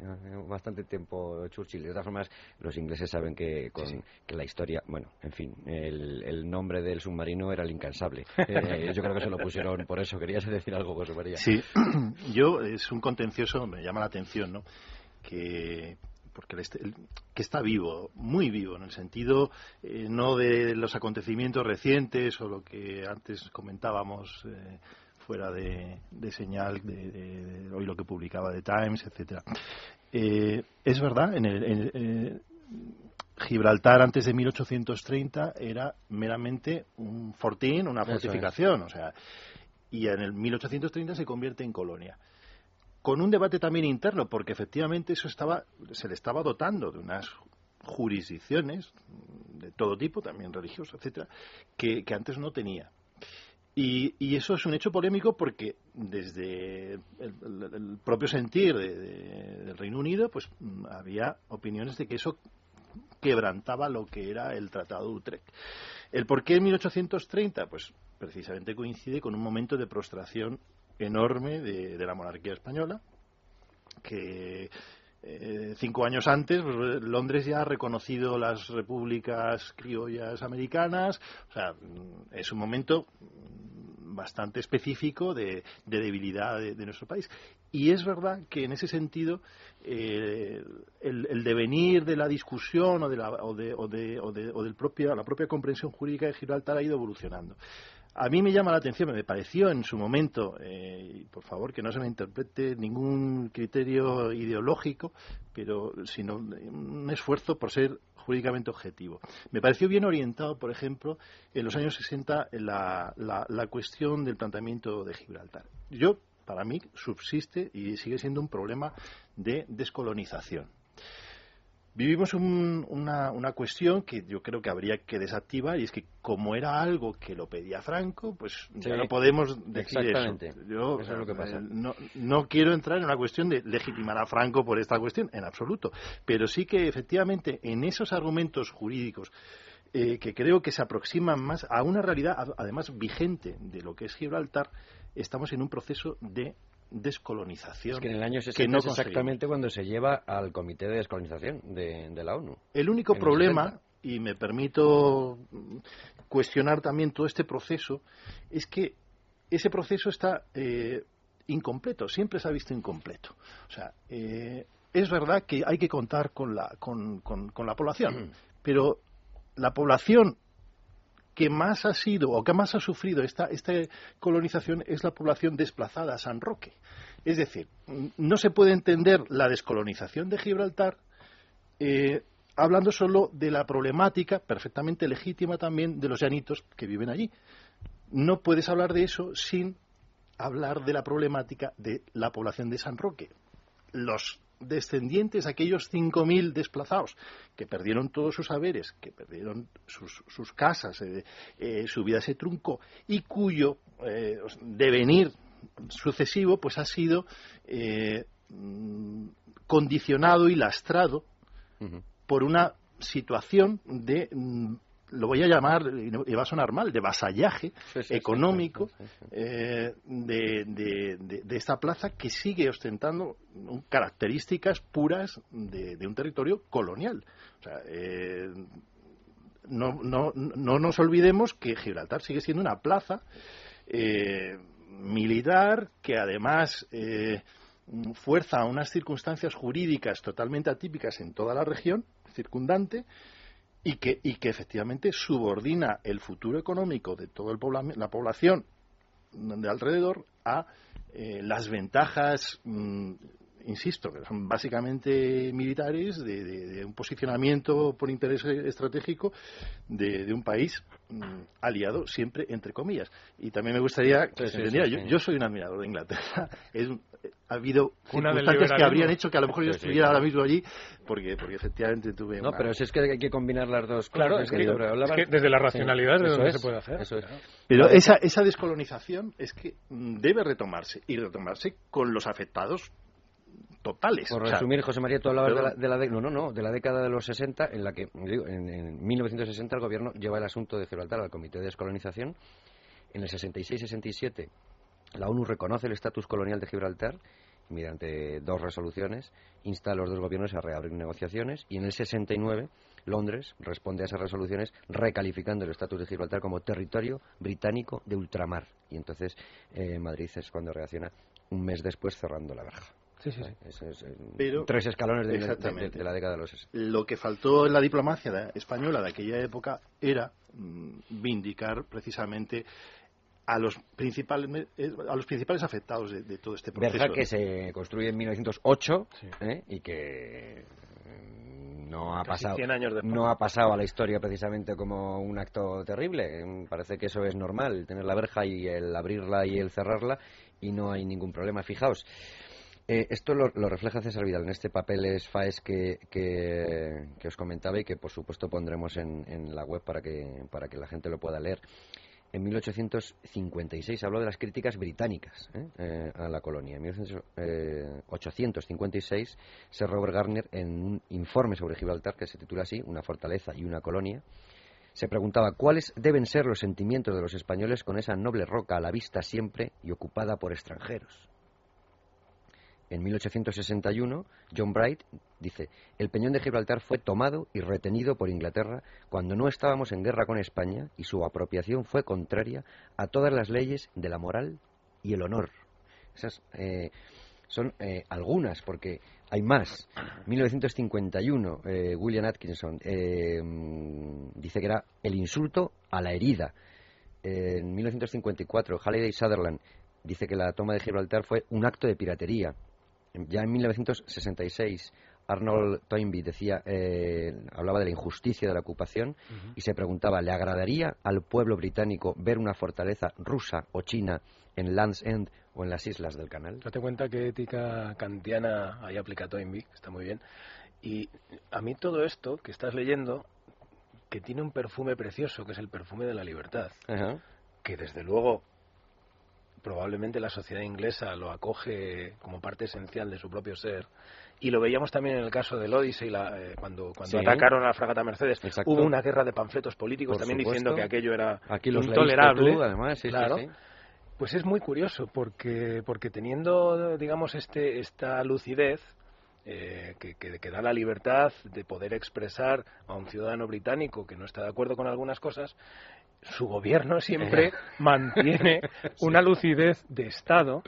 bastante tiempo Churchill. De todas formas, los ingleses saben que, con, que la historia, bueno, en fin, el, nombre del submarino era el incansable. Eh, yo creo que se lo pusieron por eso. ¿Querías decir algo, José María? Sí, yo es un contencioso, me llama la atención, ¿no? Que porque que está vivo, muy vivo, en el sentido eh, no de los acontecimientos recientes o lo que antes comentábamos eh, fuera de, señal de, hoy lo que publicaba The Times, etcétera. Eh, es verdad, en el, Gibraltar antes de 1830 era meramente un fortín, una fortificación, o sea, y en el 1830 se convierte en colonia con un debate también interno, porque efectivamente eso estaba, se le estaba dotando de unas jurisdicciones de todo tipo, también religiosas, etcétera, que, antes no tenía. Y, eso es un hecho polémico porque desde el, propio sentir del Reino Unido, pues había opiniones de que eso quebrantaba lo que era el Tratado de Utrecht. ¿El por qué en 1830? Pues precisamente coincide con un momento de prostración enorme de, la monarquía española, que eh, cinco años antes, pues, Londres ya ha reconocido las repúblicas criollas americanas. O sea, es un momento bastante específico de, debilidad de, nuestro país. Y es verdad que en ese sentido eh, el, devenir de la discusión o de la, o de, o de, o del propio, la propia comprensión jurídica de Gibraltar ha ido evolucionando. A mí me llama la atención, me pareció en su momento, eh, por favor que no se me interprete ningún criterio ideológico, pero sino un esfuerzo por ser jurídicamente objetivo. Me pareció bien orientado, por ejemplo, en los años 60 la, la, la cuestión del planteamiento de Gibraltar. Yo, para mí, subsiste y sigue siendo un problema de descolonización vivimos una, una, cuestión que yo creo que habría que desactivar y es que como era algo que lo pedía Franco, pues ya no podemos decir exactamente. eso. Yo es lo que pasa. No, no quiero entrar en una cuestión de legitimar a Franco por esta cuestión, en absoluto, pero sí que efectivamente en esos argumentos jurídicos eh, que creo que se aproximan más a una realidad además vigente de lo que es Gibraltar, estamos en un proceso de descolonización. Es que en el año 60 es exactamente cuando se lleva al Comité de Descolonización de, la ONU. El único problema, y me permito cuestionar también todo este proceso, es que ese proceso está eh, incompleto, siempre se ha visto incompleto. O sea, eh, es verdad que hay que contar con la, con, con la población, mm. pero la población que más ha sido o que más ha sufrido esta, colonización es la población desplazada a San Roque. Es decir, no se puede entender la descolonización de Gibraltar eh, hablando solo de la problemática perfectamente legítima también de los llanitos que viven allí. No puedes hablar de eso sin hablar de la problemática de la población de San Roque. Los descendientes, aquellos 5.000 desplazados que perdieron todos sus saberes, que perdieron sus, sus casas, eh, eh, su vida se truncó y cuyo eh, devenir sucesivo pues ha sido mm, condicionado y lastrado por una situación de mm, lo voy a llamar, y va a sonar mal, de vasallaje económico eh, de, de, esta plaza que sigue ostentando características puras de, un territorio colonial. O sea, eh, no, no, no nos olvidemos que Gibraltar sigue siendo una plaza eh, militar que además fuerza unas circunstancias jurídicas totalmente atípicas en toda la región circundante y que, y que efectivamente subordina el futuro económico de toda la población de alrededor a eh, las ventajas, mm, insisto, que son básicamente militares, de, un posicionamiento por interés estratégico de, un país mm, aliado, siempre entre comillas. Y también me gustaría que se entendiera, yo, soy un admirador de Inglaterra, es, ha habido circunstancias que habrían hecho que a lo mejor yo estuviera ahora mismo allí, porque, porque efectivamente tuve. No, pero si es que hay que combinar las dos cosas. Claro, es que, desde la racionalidad es de donde se puede hacer. Eso es. Pero esa, esa descolonización es que debe retomarse y retomarse con los afectados totales. Por resumir, José María, tú hablabas de la, de no, no, no, de la década de los 60, en la que, digo, en, en 1960 el gobierno lleva el asunto de Gibraltar al Comité de Descolonización. En el 66-67 la ONU reconoce el estatus colonial de Gibraltar y mediante dos resoluciones insta a los dos gobiernos a reabrir negociaciones y en el 69 Londres responde a esas resoluciones recalificando el estatus de Gibraltar como territorio británico de ultramar y entonces eh, Madrid es cuando reacciona un mes después cerrando la verja. Sí, sí, eh, tres escalones de, la década de los 60. Lo que faltó en la diplomacia española de aquella época era mm, vindicar precisamente a los principales eh, a los principales afectados de, todo este proceso. Verja que se construye en 1908 ¿eh? y que mm, no ha pasado no ha pasado a la historia precisamente como un acto terrible. Parece que eso es normal, tener la verja y el abrirla y el cerrarla y no hay ningún problema. Fijaos, Eh, esto lo, refleja César Vidal en este papel es FAES que, que, os comentaba y que por supuesto pondremos en, en, la web para que, para que la gente lo pueda leer. En 1856 habló de las críticas británicas ¿eh? Eh, a la colonia. En 1856 Sir Robert Garner, en un informe sobre Gibraltar que se titula así, Una fortaleza y una colonia, se preguntaba cuáles deben ser los sentimientos de los españoles con esa noble roca a la vista siempre y ocupada por extranjeros. En 1861, John Bright dice, el peñón de Gibraltar fue tomado y retenido por Inglaterra cuando no estábamos en guerra con España y su apropiación fue contraria a todas las leyes de la moral y el honor. Esas eh, son eh, algunas, porque hay más. 1951, eh, William Atkinson dice que era el insulto a la herida. En 1954, Halliday Sutherland dice que la toma de Gibraltar fue un acto de piratería. Ya en 1966, Arnold Toynbee decía, eh, hablaba de la injusticia de la ocupación y se preguntaba, ¿le agradaría al pueblo británico ver una fortaleza rusa o china en Land's End o en las islas del canal? Date cuenta qué ética kantiana ahí aplica Toynbee, está muy bien. Y a mí todo esto que estás leyendo, que tiene un perfume precioso, que es el perfume de la libertad, que desde luego probablemente la sociedad inglesa lo acoge como parte esencial de su propio ser. Y lo veíamos también en el caso del Odyssey, la, eh, cuando, cuando atacaron a la fragata Mercedes. Hubo una guerra de panfletos políticos también diciendo que aquello era intolerable. además, claro. Pues es muy curioso, porque, porque teniendo, digamos, este, esta lucidez, eh, que, que, da la libertad de poder expresar a un ciudadano británico que no está de acuerdo con algunas cosas, su gobierno siempre mantiene una lucidez de Estado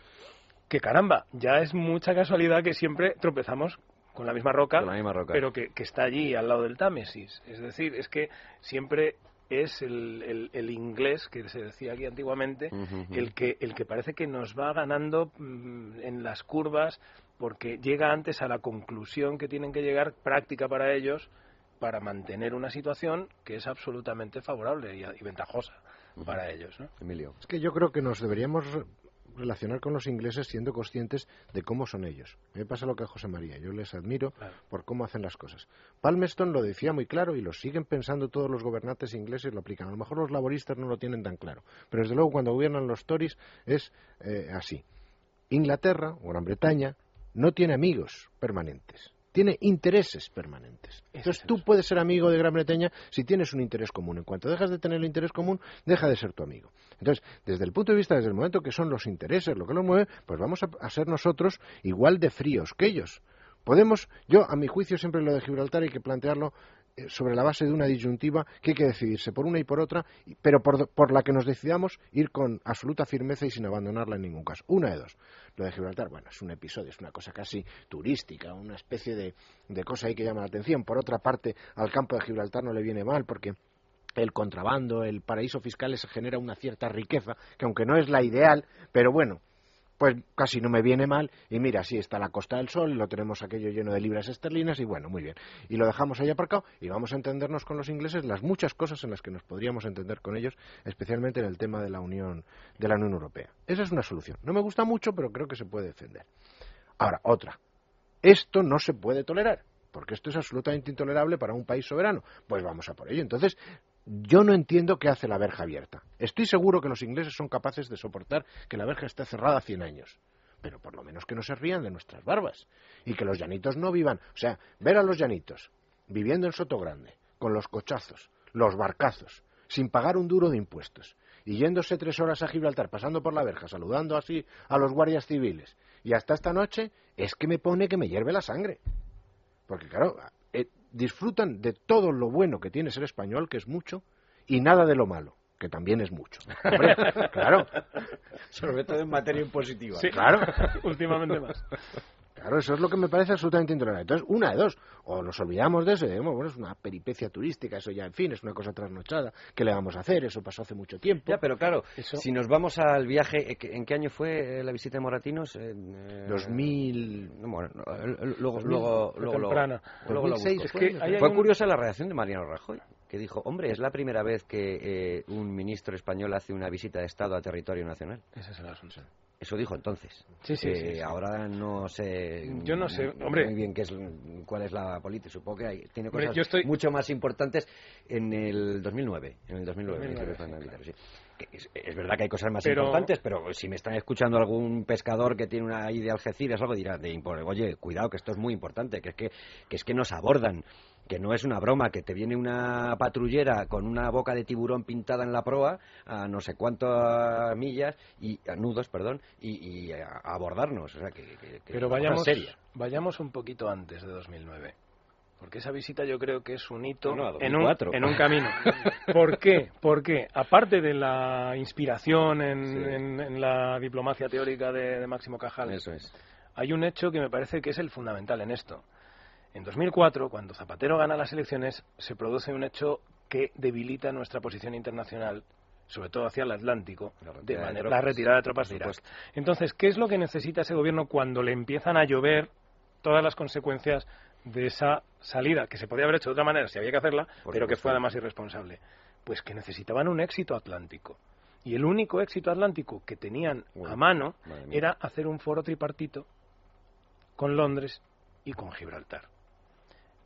que caramba, ya es mucha casualidad que siempre tropezamos con la misma roca, pero que, está allí al lado del Támesis. Es decir, es que siempre es el, el, inglés que se decía aquí antiguamente el que el que parece que nos va ganando mm, en las curvas porque llega antes a la conclusión que tienen que llegar práctica para ellos para mantener una situación que es absolutamente favorable y, ventajosa para ellos. ¿no? Emilio. Es que yo creo que nos deberíamos relacionar con los ingleses siendo conscientes de cómo son ellos. A mí me pasa lo que a José María. Yo les admiro por cómo hacen las cosas. Palmerston lo decía muy claro y lo siguen pensando todos los gobernantes ingleses lo aplican. A lo mejor los laboristas no lo tienen tan claro. Pero desde luego cuando gobiernan los Tories es eh, así. Inglaterra o Gran Bretaña no tiene amigos permanentes tiene intereses permanentes. Entonces tú puedes ser amigo de Gran Bretaña si tienes un interés común. En cuanto dejas de tener el interés común, deja de ser tu amigo. Entonces, desde el punto de vista, desde el momento que son los intereses lo que los mueve, pues vamos a, ser nosotros igual de fríos que ellos. Podemos, yo a mi juicio siempre lo de Gibraltar hay que plantearlo sobre la base de una disyuntiva que hay que decidirse por una y por otra, pero por, la que nos decidamos ir con absoluta firmeza y sin abandonarla en ningún caso. Una de dos. Lo de Gibraltar, bueno, es un episodio, es una cosa casi turística, una especie de, de cosa ahí que llama la atención. Por otra parte, al campo de Gibraltar no le viene mal porque el contrabando, el paraíso fiscal se genera una cierta riqueza, que aunque no es la ideal, pero bueno, pues casi no me viene mal. Y mira, sí está la Costa del Sol, lo tenemos aquello lleno de libras esterlinas, y bueno, muy bien. Y lo dejamos ahí aparcado y vamos a entendernos con los ingleses las muchas cosas en las que nos podríamos entender con ellos, especialmente en el tema de la Unión, de la Unión Europea. Esa es una solución. No me gusta mucho, pero creo que se puede defender. Ahora, otra. Esto no se puede tolerar porque esto es absolutamente intolerable para un país soberano. Pues vamos a por ello. Entonces, yo no entiendo qué hace la verja abierta. Estoy seguro que los ingleses son capaces de soportar que la verja esté cerrada 100 años. Pero por lo menos que no se rían de nuestras barbas. Y que los llanitos no vivan. O sea, ver a los llanitos viviendo en Soto Grande, con los cochazos, los barcazos, sin pagar un duro de impuestos, y yéndose tres horas a Gibraltar, pasando por la verja, saludando así a los guardias civiles, y hasta esta noche, es que me pone que me hierve la sangre. Porque claro, disfrutan de todo lo bueno que tiene ser español, que es mucho, y nada de lo malo, que también es mucho. claro. Sobre todo en materia impositiva. Sí, claro. Últimamente más. Claro, eso es lo que me parece absolutamente intolerable. Entonces, una de dos, o nos olvidamos de eso y decimos, bueno, es una peripecia turística, eso ya, en fin, es una cosa trasnochada, ¿qué le vamos a hacer? Eso pasó hace mucho tiempo. Ya, pero claro, si nos vamos al viaje, ¿en qué año fue eh, la visita de Moratinos? En, 2000... Eh, bueno, luego, luego, luego, luego, luego, Es que fue curiosa la reacción de Mariano Rajoy que dijo, hombre, es la primera vez que eh, un ministro español hace una visita de Estado a territorio nacional. Ese es el asunto. Eso dijo entonces. Sí, sí, sí, Ahora no sé. Yo no sé, hombre. Muy bien qué es, cuál es la política. Supongo que hay, tiene cosas mucho más importantes en el 2009. En el 2009. Es, verdad que hay cosas más importantes, pero si me están escuchando algún pescador que tiene una idea de Algeciras, algo dirá, de, oye, cuidado, que esto es muy importante, que es que, que es que nos abordan que no es una broma, que te viene una patrullera con una boca de tiburón pintada en la proa a no sé cuántas millas y a nudos, perdón, y, a abordarnos, o sea que, Pero vayamos, vayamos un poquito antes de 2009. Porque esa visita yo creo que es un hito en, un, en, un, camino. ¿Por qué? Porque aparte de la inspiración en, la diplomacia teórica de, de Máximo Cajal, Eso es. hay un hecho que me parece que es el fundamental en esto. En 2004, cuando Zapatero gana las elecciones, se produce un hecho que debilita nuestra posición internacional, sobre todo hacia el Atlántico, la de, la retirada de tropas de Irak. Entonces, ¿qué es lo que necesita ese gobierno cuando le empiezan a llover todas las consecuencias de esa salida, que se podía haber hecho de otra manera si había que hacerla, pero que fue además irresponsable? Pues que necesitaban un éxito atlántico. Y el único éxito atlántico que tenían a mano era hacer un foro tripartito con Londres y con Gibraltar.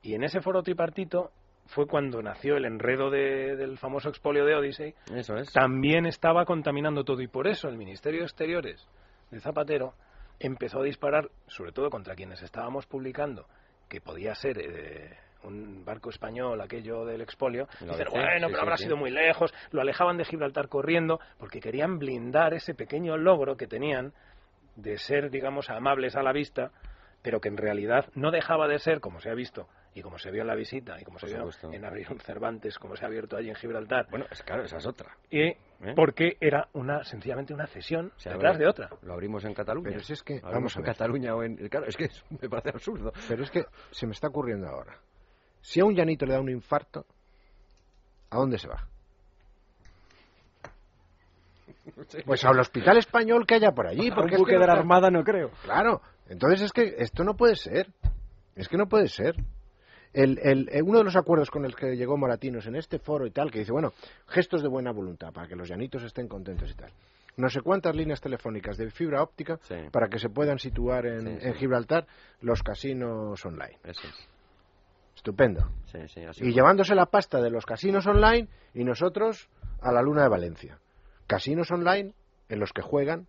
Y en ese foro tripartito fue cuando nació el enredo del famoso expolio de Odyssey. Eso es. También estaba contaminando todo y por eso el Ministerio de Exteriores de Zapatero empezó a disparar, sobre todo contra quienes estábamos publicando, que podía ser eh, un barco español, aquello del expolio. Dicen, bueno, pero habrá sido muy lejos. Lo alejaban de Gibraltar corriendo porque querían blindar ese pequeño logro que tenían de ser, digamos, amables a la vista, pero que en realidad no dejaba de ser, como se ha visto, y como se vio en la visita, y como se vio en abrir un Cervantes, como se ha abierto allí en Gibraltar. Bueno, es claro, esa es otra. Y ¿Eh? porque era una sencillamente una cesión detrás de otra. Lo abrimos en Cataluña. Pero es que, vamos en Cataluña o en... Claro, es que me parece absurdo. Pero es que se me está ocurriendo ahora. Si a un llanito le da un infarto, ¿a dónde se va? Pues al hospital español que haya por allí. Porque un buque de la Armada no creo. Claro. Entonces es que esto no puede ser. Es que no puede ser. El, el, eh, uno de los acuerdos con el que llegó Moratinos en este foro y tal, que dice, bueno, gestos de buena voluntad para que los llanitos estén contentos y tal. No sé cuántas líneas telefónicas de fibra óptica para que se puedan situar en, Gibraltar los casinos online. Estupendo. y llevándose la pasta de los casinos online y nosotros a la luna de Valencia. Casinos online en los que juegan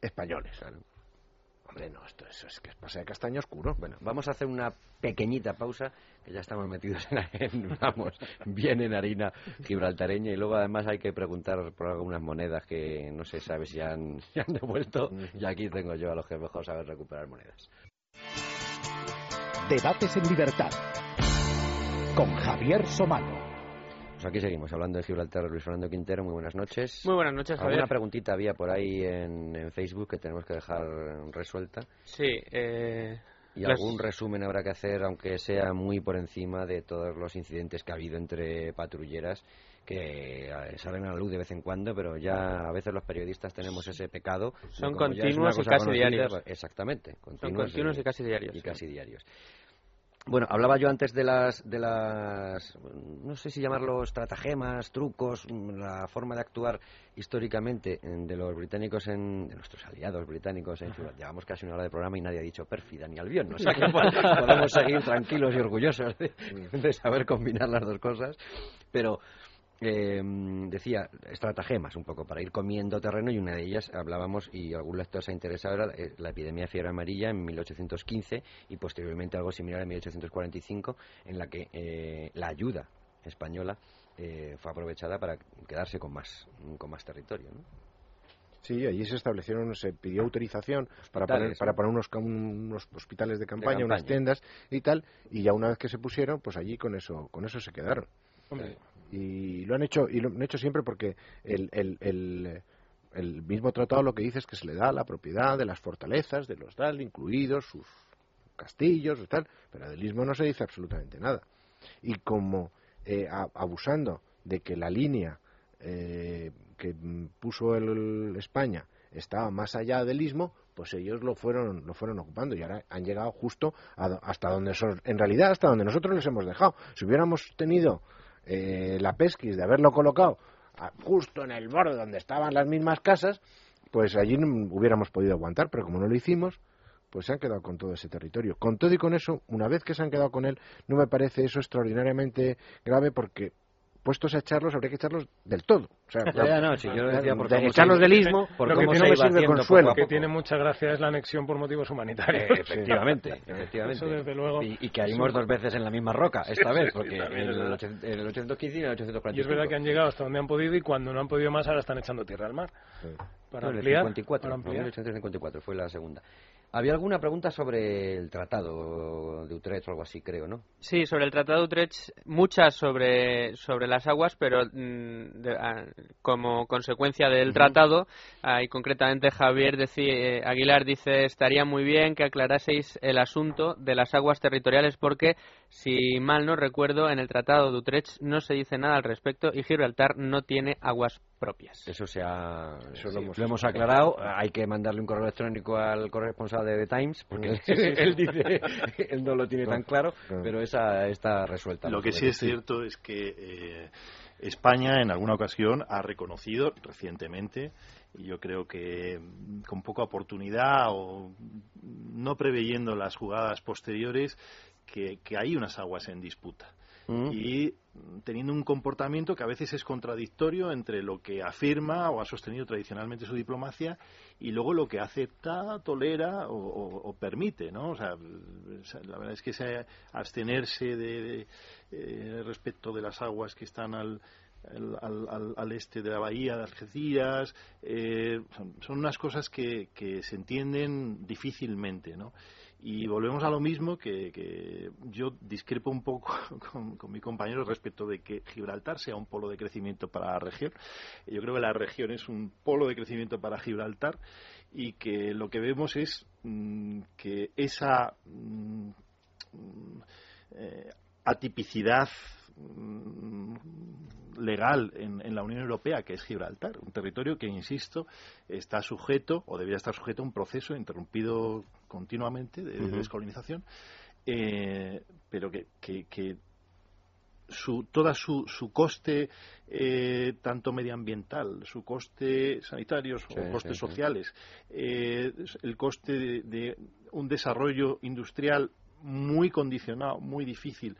españoles no, esto, eso es que pasa de castaño oscuro. Bueno, vamos a hacer una pequeñita pausa, que ya estamos metidos en, vamos, bien en harina gibraltareña, y luego además hay que preguntar por algunas monedas que no se sabe si han, han devuelto, y aquí tengo yo a los que mejor saben recuperar monedas. Debates en libertad, con Javier Somano. Pues aquí seguimos hablando de Gibraltar, Luis Fernando Quintero. Muy buenas noches. Muy buenas noches, Javier. Alguna preguntita había por ahí en, Facebook que tenemos que dejar resuelta. Sí. Eh, y algún resumen habrá que hacer, aunque sea muy por encima de todos los incidentes que ha habido entre patrulleras que eh, salen a la luz de vez en cuando, pero ya a veces los periodistas tenemos ese pecado. Son continuos y casi diarios. Pues, exactamente. Continuos, Son continuos y, casi diarios. Y casi diarios. Bueno, hablaba yo antes de las, de las, no sé si llamarlo estratagemas, trucos, la forma de actuar históricamente de los británicos, en, de nuestros aliados británicos en Llevamos casi una hora de programa y nadie ha dicho pérfida ni albión. O sea que podemos seguir tranquilos y orgullosos de, de saber combinar las dos cosas. Pero eh, decía estratagemas un poco para ir comiendo terreno y una de ellas hablábamos y algún lector se ha interesado era eh, la epidemia de fiebre amarilla en 1815 y posteriormente algo similar en 1845 en la que eh, la ayuda española eh, fue aprovechada para quedarse con más con más territorio ¿no? Sí, allí se establecieron, se pidió autorización para poner, para poner unos, unos hospitales de campaña, unas tiendas y tal, y ya una vez que se pusieron, pues allí con eso, con eso se quedaron. Hombre, y lo han hecho y lo han hecho siempre porque el, el, mismo tratado lo que dice es que se le da la propiedad de las fortalezas de los tal incluidos sus castillos y tal pero del mismo no se dice absolutamente nada y como eh, abusando de que la línea eh, que puso el, España estaba más allá del istmo, pues ellos lo fueron lo fueron ocupando y ahora han llegado justo hasta donde en realidad hasta donde nosotros les hemos dejado. Si hubiéramos tenido eh, la pesquis de haberlo colocado justo en el borde donde estaban las mismas casas, pues allí no hubiéramos podido aguantar, pero como no lo hicimos, pues se han quedado con todo ese territorio. Con todo y con eso, una vez que se han quedado con él, no me parece eso extraordinariamente grave porque puestos a echarlos, habría que echarlos del todo. O sea, echarlos del istmo, porque no me sirve consuelo. Lo que tiene mucha gracia es la anexión por motivos humanitarios. Eh, efectivamente, efectivamente. desde luego. Y, que caímos dos veces en la misma roca, esta vez, porque en el, 815 y en el 845. Y es verdad que han llegado hasta donde han podido y cuando no han podido más ahora están echando tierra al mar. Para, ampliar, 54, para ampliar. 1854 fue la segunda. Había alguna pregunta sobre el tratado de Utrecht o algo así, creo, ¿no? Sí, sobre el tratado de Utrecht, muchas sobre, sobre las aguas, pero mm, ah, como consecuencia del tratado, ah, y concretamente Javier eh, Aguilar dice, estaría muy bien que aclaraseis el asunto de las aguas territoriales porque, si mal no recuerdo, en el tratado de Utrecht no se dice nada al respecto y Gibraltar no tiene aguas propias. Eso se ha, lo, hemos, aclarado. Hay que mandarle un correo electrónico al corresponsal de The Times, porque mm. él dice, él no lo tiene tan claro, pero esa está resuelta. Lo que sí es cierto es que eh, España en alguna ocasión ha reconocido recientemente y yo creo que con poca oportunidad o no preveyendo las jugadas posteriores que hay unas aguas en disputa Mm. y teniendo un comportamiento que a veces es contradictorio entre lo que afirma o ha sostenido tradicionalmente su diplomacia y luego lo que acepta, tolera o, permite, ¿no? O sea, la verdad es que ese abstenerse de, eh, respecto de las aguas que están al, al, este de la bahía de Algeciras, eh, son, unas cosas que, que se entienden difícilmente, ¿no? Y volvemos a lo mismo que, yo discrepo un poco con, mi compañero respecto de que Gibraltar sea un polo de crecimiento para la región. Yo creo que la región es un polo de crecimiento para Gibraltar y que lo que vemos es mm, que esa mm, eh, atipicidad mm, legal en, la Unión Europea, que es Gibraltar, un territorio que, insisto, está sujeto o debería estar sujeto a un proceso interrumpido continuamente de, descolonización, eh, pero que, que, su, toda su, su coste eh, tanto medioambiental, su coste sanitario o costes sociales, eh, el coste de, de, un desarrollo industrial muy condicionado, muy difícil,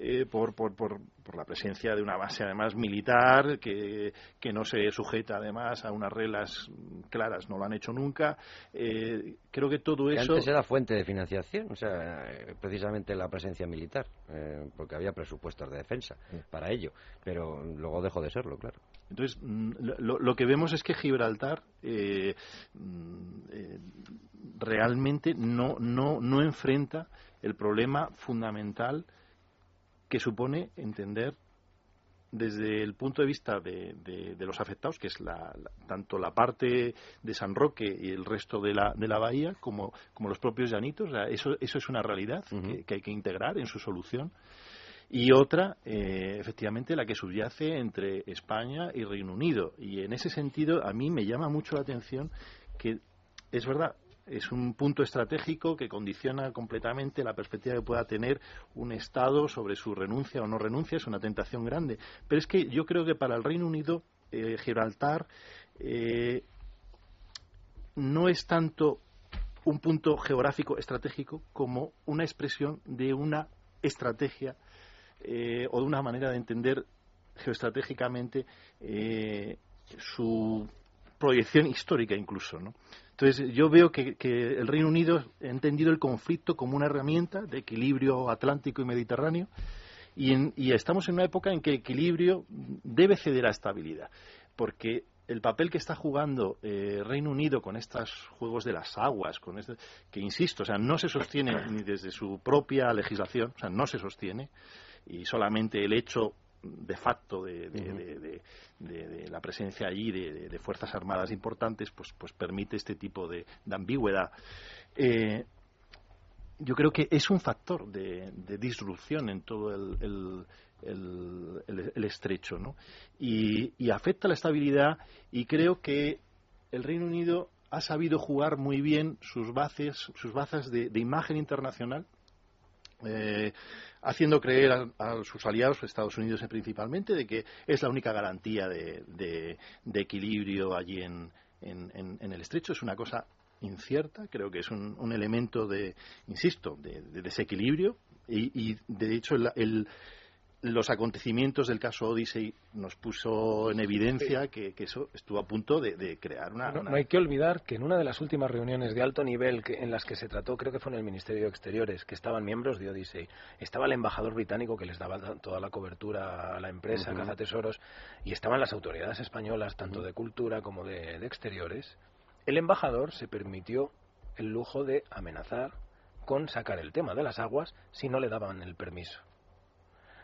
eh, por, por, por, la presencia de una base además militar que, que, no se sujeta además a unas reglas claras, no lo han hecho nunca. Eh, creo que todo eso. antes era fuente de financiación, o sea, precisamente la presencia militar, eh, porque había presupuestos de defensa para ello, pero luego dejó de serlo, claro. Entonces, mm, lo, lo que vemos es que Gibraltar mm, realmente no, no, no enfrenta el problema fundamental que supone entender desde el punto de vista de, los afectados, que es la, tanto la parte de San Roque y el resto de la, de la bahía, como, como los propios llanitos. eso, eso es una realidad que, hay que integrar en su solución. Y otra, eh, efectivamente, la que subyace entre España y Reino Unido. Y en ese sentido, a mí me llama mucho la atención que, es verdad, es un punto estratégico que condiciona completamente la perspectiva que pueda tener un Estado sobre su renuncia o no renuncia. Es una tentación grande. Pero es que yo creo que para el Reino Unido, eh, Gibraltar eh, no es tanto un punto geográfico estratégico como una expresión de una estrategia eh, o de una manera de entender geoestratégicamente su proyección histórica incluso, ¿no? Entonces, yo veo que, el Reino Unido ha entendido el conflicto como una herramienta de equilibrio atlántico y mediterráneo y, estamos en una época en que el equilibrio debe ceder a estabilidad, porque el papel que está jugando eh, Reino Unido con estos juegos de las aguas, con este, que insisto, o sea, no se sostiene ni desde su propia legislación, o sea, no se sostiene, y solamente el hecho de facto de, la presencia allí de, fuerzas armadas importantes, pues, pues permite este tipo de, ambigüedad. Eh, yo creo que es un factor de, disrupción en todo el, el, estrecho, ¿no? Y, y, afecta la estabilidad y creo que el Reino Unido ha sabido jugar muy bien sus bases, sus bazas de, imagen internacional eh, haciendo creer a, sus aliados, Estados Unidos principalmente, de que es la única garantía de, equilibrio allí en, el estrecho. Es una cosa incierta, creo que es un, elemento de, insisto, de, desequilibrio y, de hecho el, los acontecimientos del caso Odyssey nos puso en evidencia que, eso estuvo a punto de, crear una no, hay que olvidar que en una de las últimas reuniones de alto nivel que, en las que se trató, creo que fue en el Ministerio de Exteriores, que estaban miembros de Odyssey, estaba el embajador británico que les daba toda la cobertura a la empresa, Caza Tesoros, y estaban las autoridades españolas, tanto de cultura como de exteriores. El embajador se permitió el lujo de amenazar con sacar el tema de las aguas si no le daban el permiso.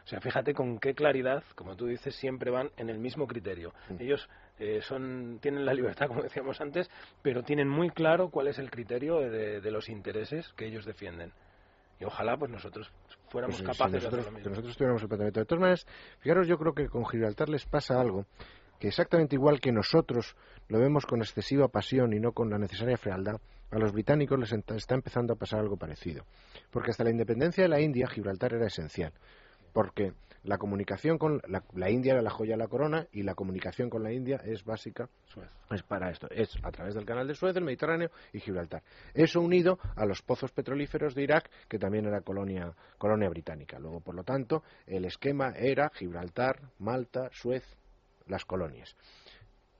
O sea, fíjate con qué claridad, como tú dices, siempre van en el mismo criterio. Ellos eh, son, tienen la libertad, como decíamos antes, pero tienen muy claro cuál es el criterio de, los intereses que ellos defienden. Y ojalá pues nosotros fuéramos pues capaces de hacer lo mismo. nosotros tuviéramos el planteamiento. De todas maneras, fijaros, yo creo que con Gibraltar les pasa algo que exactamente igual que nosotros lo vemos con excesiva pasión y no con la necesaria frialdad, a los británicos les está empezando a pasar algo parecido. Porque hasta la independencia de la India, Gibraltar era esencial porque la comunicación con la, India era la joya de la corona y la comunicación con la India es básica es para esto es a través del canal de Suez el Mediterráneo y Gibraltar. Eso unido a los pozos petrolíferos de Irak que también era colonia colonia británica. Luego por lo tanto el esquema era Gibraltar Malta Suez las colonias.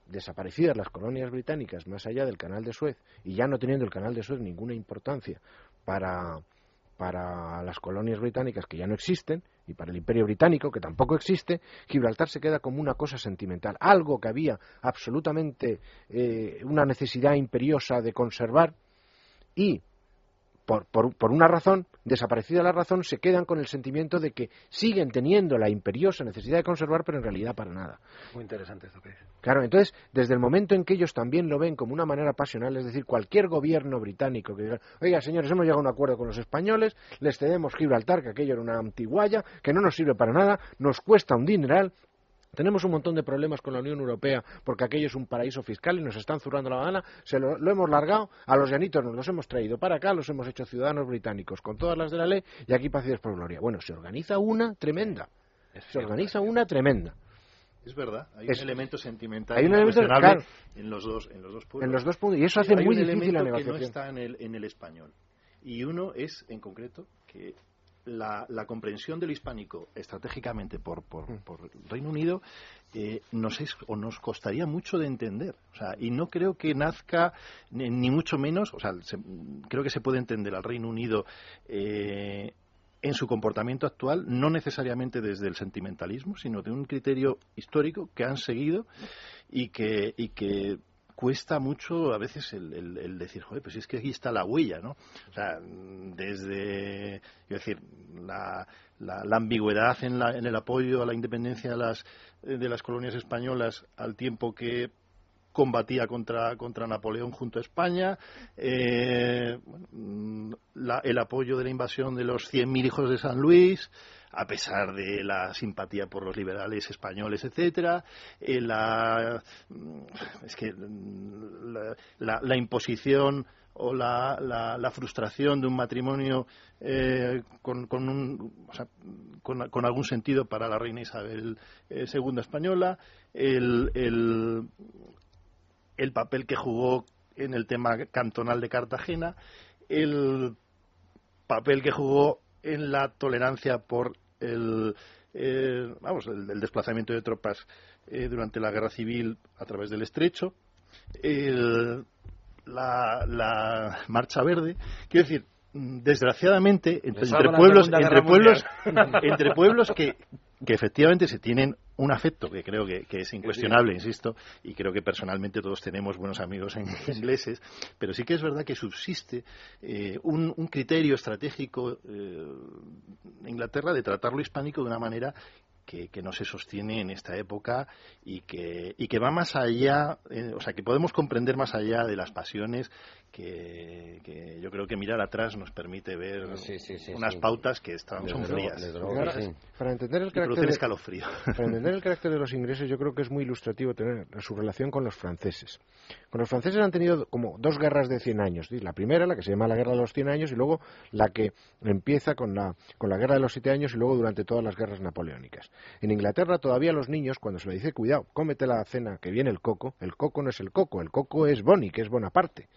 Desaparecidas las colonias británicas más allá del canal de Suez y ya no teniendo el canal de Suez ninguna importancia para para las colonias británicas que ya no existen y para el imperio británico que tampoco existe, Gibraltar se queda como una cosa sentimental, algo que había absolutamente eh, una necesidad imperiosa de conservar y por, por, una razón, desaparecida la razón, se quedan con el sentimiento de que siguen teniendo la imperiosa necesidad de conservar, pero en realidad para nada. Muy interesante eso que es. Claro, entonces, desde el momento en que ellos también lo ven como una manera pasional, es decir, cualquier gobierno británico que diga, oiga, señores, hemos llegado a un acuerdo con los españoles, les cedemos Gibraltar, que aquello era una antiguaya, que no nos sirve para nada, nos cuesta un dineral, tenemos un montón de problemas con la Unión Europea porque aquello es un paraíso fiscal y nos están zurrando la gana. Se lo, hemos largado, a los llanitos nos los hemos traído para acá, los hemos hecho ciudadanos británicos con todas las de la ley y aquí pacientes por gloria. Bueno, se organiza una tremenda. Se organiza una tremenda. Es verdad, hay un elemento sentimental hay un elemento, en, los dos, en los dos puntos. En los dos puntos, y eso hace muy difícil la negociación. Que no está en el, en el español. Y uno es, en concreto, que la, comprensión del hispánico estratégicamente por, por, mm. el Reino Unido eh, nos, es, o nos costaría mucho de entender. O sea, y no creo que nazca, ni, mucho menos, o sea, creo que se puede entender al Reino Unido eh, en su comportamiento actual, no necesariamente desde el sentimentalismo, sino de un criterio histórico que han seguido y que, y que cuesta mucho a veces el, decir, joder, pues es que aquí está la huella, ¿no? O sea, desde, yo decir, la, la, ambigüedad en, la, en el apoyo a la independencia de las, de las colonias españolas al tiempo que combatía contra, contra Napoleón junto a España, eh, el apoyo de la invasión de los 100.000 hijos de San Luis, a pesar de la simpatía por los liberales españoles, etcétera, eh, la, es que mm, la, imposición o la, la, frustración de un matrimonio eh, con, con, un, con, algún sentido para la reina Isabel II eh, española, el, el, el papel que jugó en el tema cantonal de Cartagena, el papel que jugó en la tolerancia por el, eh, vamos, el, desplazamiento de tropas eh, durante la guerra civil a través del estrecho, la, la marcha verde. Quiero decir, desgraciadamente entre, pueblos entre pueblos entre pueblos que, que efectivamente se tienen un afecto que creo que, es incuestionable, insisto, y creo que personalmente todos tenemos buenos amigos en ingleses, pero sí que es verdad que subsiste eh, un, criterio estratégico eh, en Inglaterra de tratar lo hispánico de una manera que, no se sostiene en esta época y que, y que va más allá, eh, o sea, que podemos comprender más allá de las pasiones que, que, yo creo que mirar atrás nos permite ver unas pautas que están, son frías. para entender el carácter de, para entender el carácter de los ingleses, yo creo que es muy ilustrativo tener su relación con los franceses. Con los franceses han tenido como dos guerras de 100 años. La primera, la que se llama la guerra de los 100 años, y luego la que empieza con la, con la guerra de los 7 años y luego durante todas las guerras napoleónicas. En Inglaterra todavía los niños, cuando se les dice, cuidado, cómete la cena que viene el coco, el coco no es el coco, el coco es Bonnie, que es Bonaparte.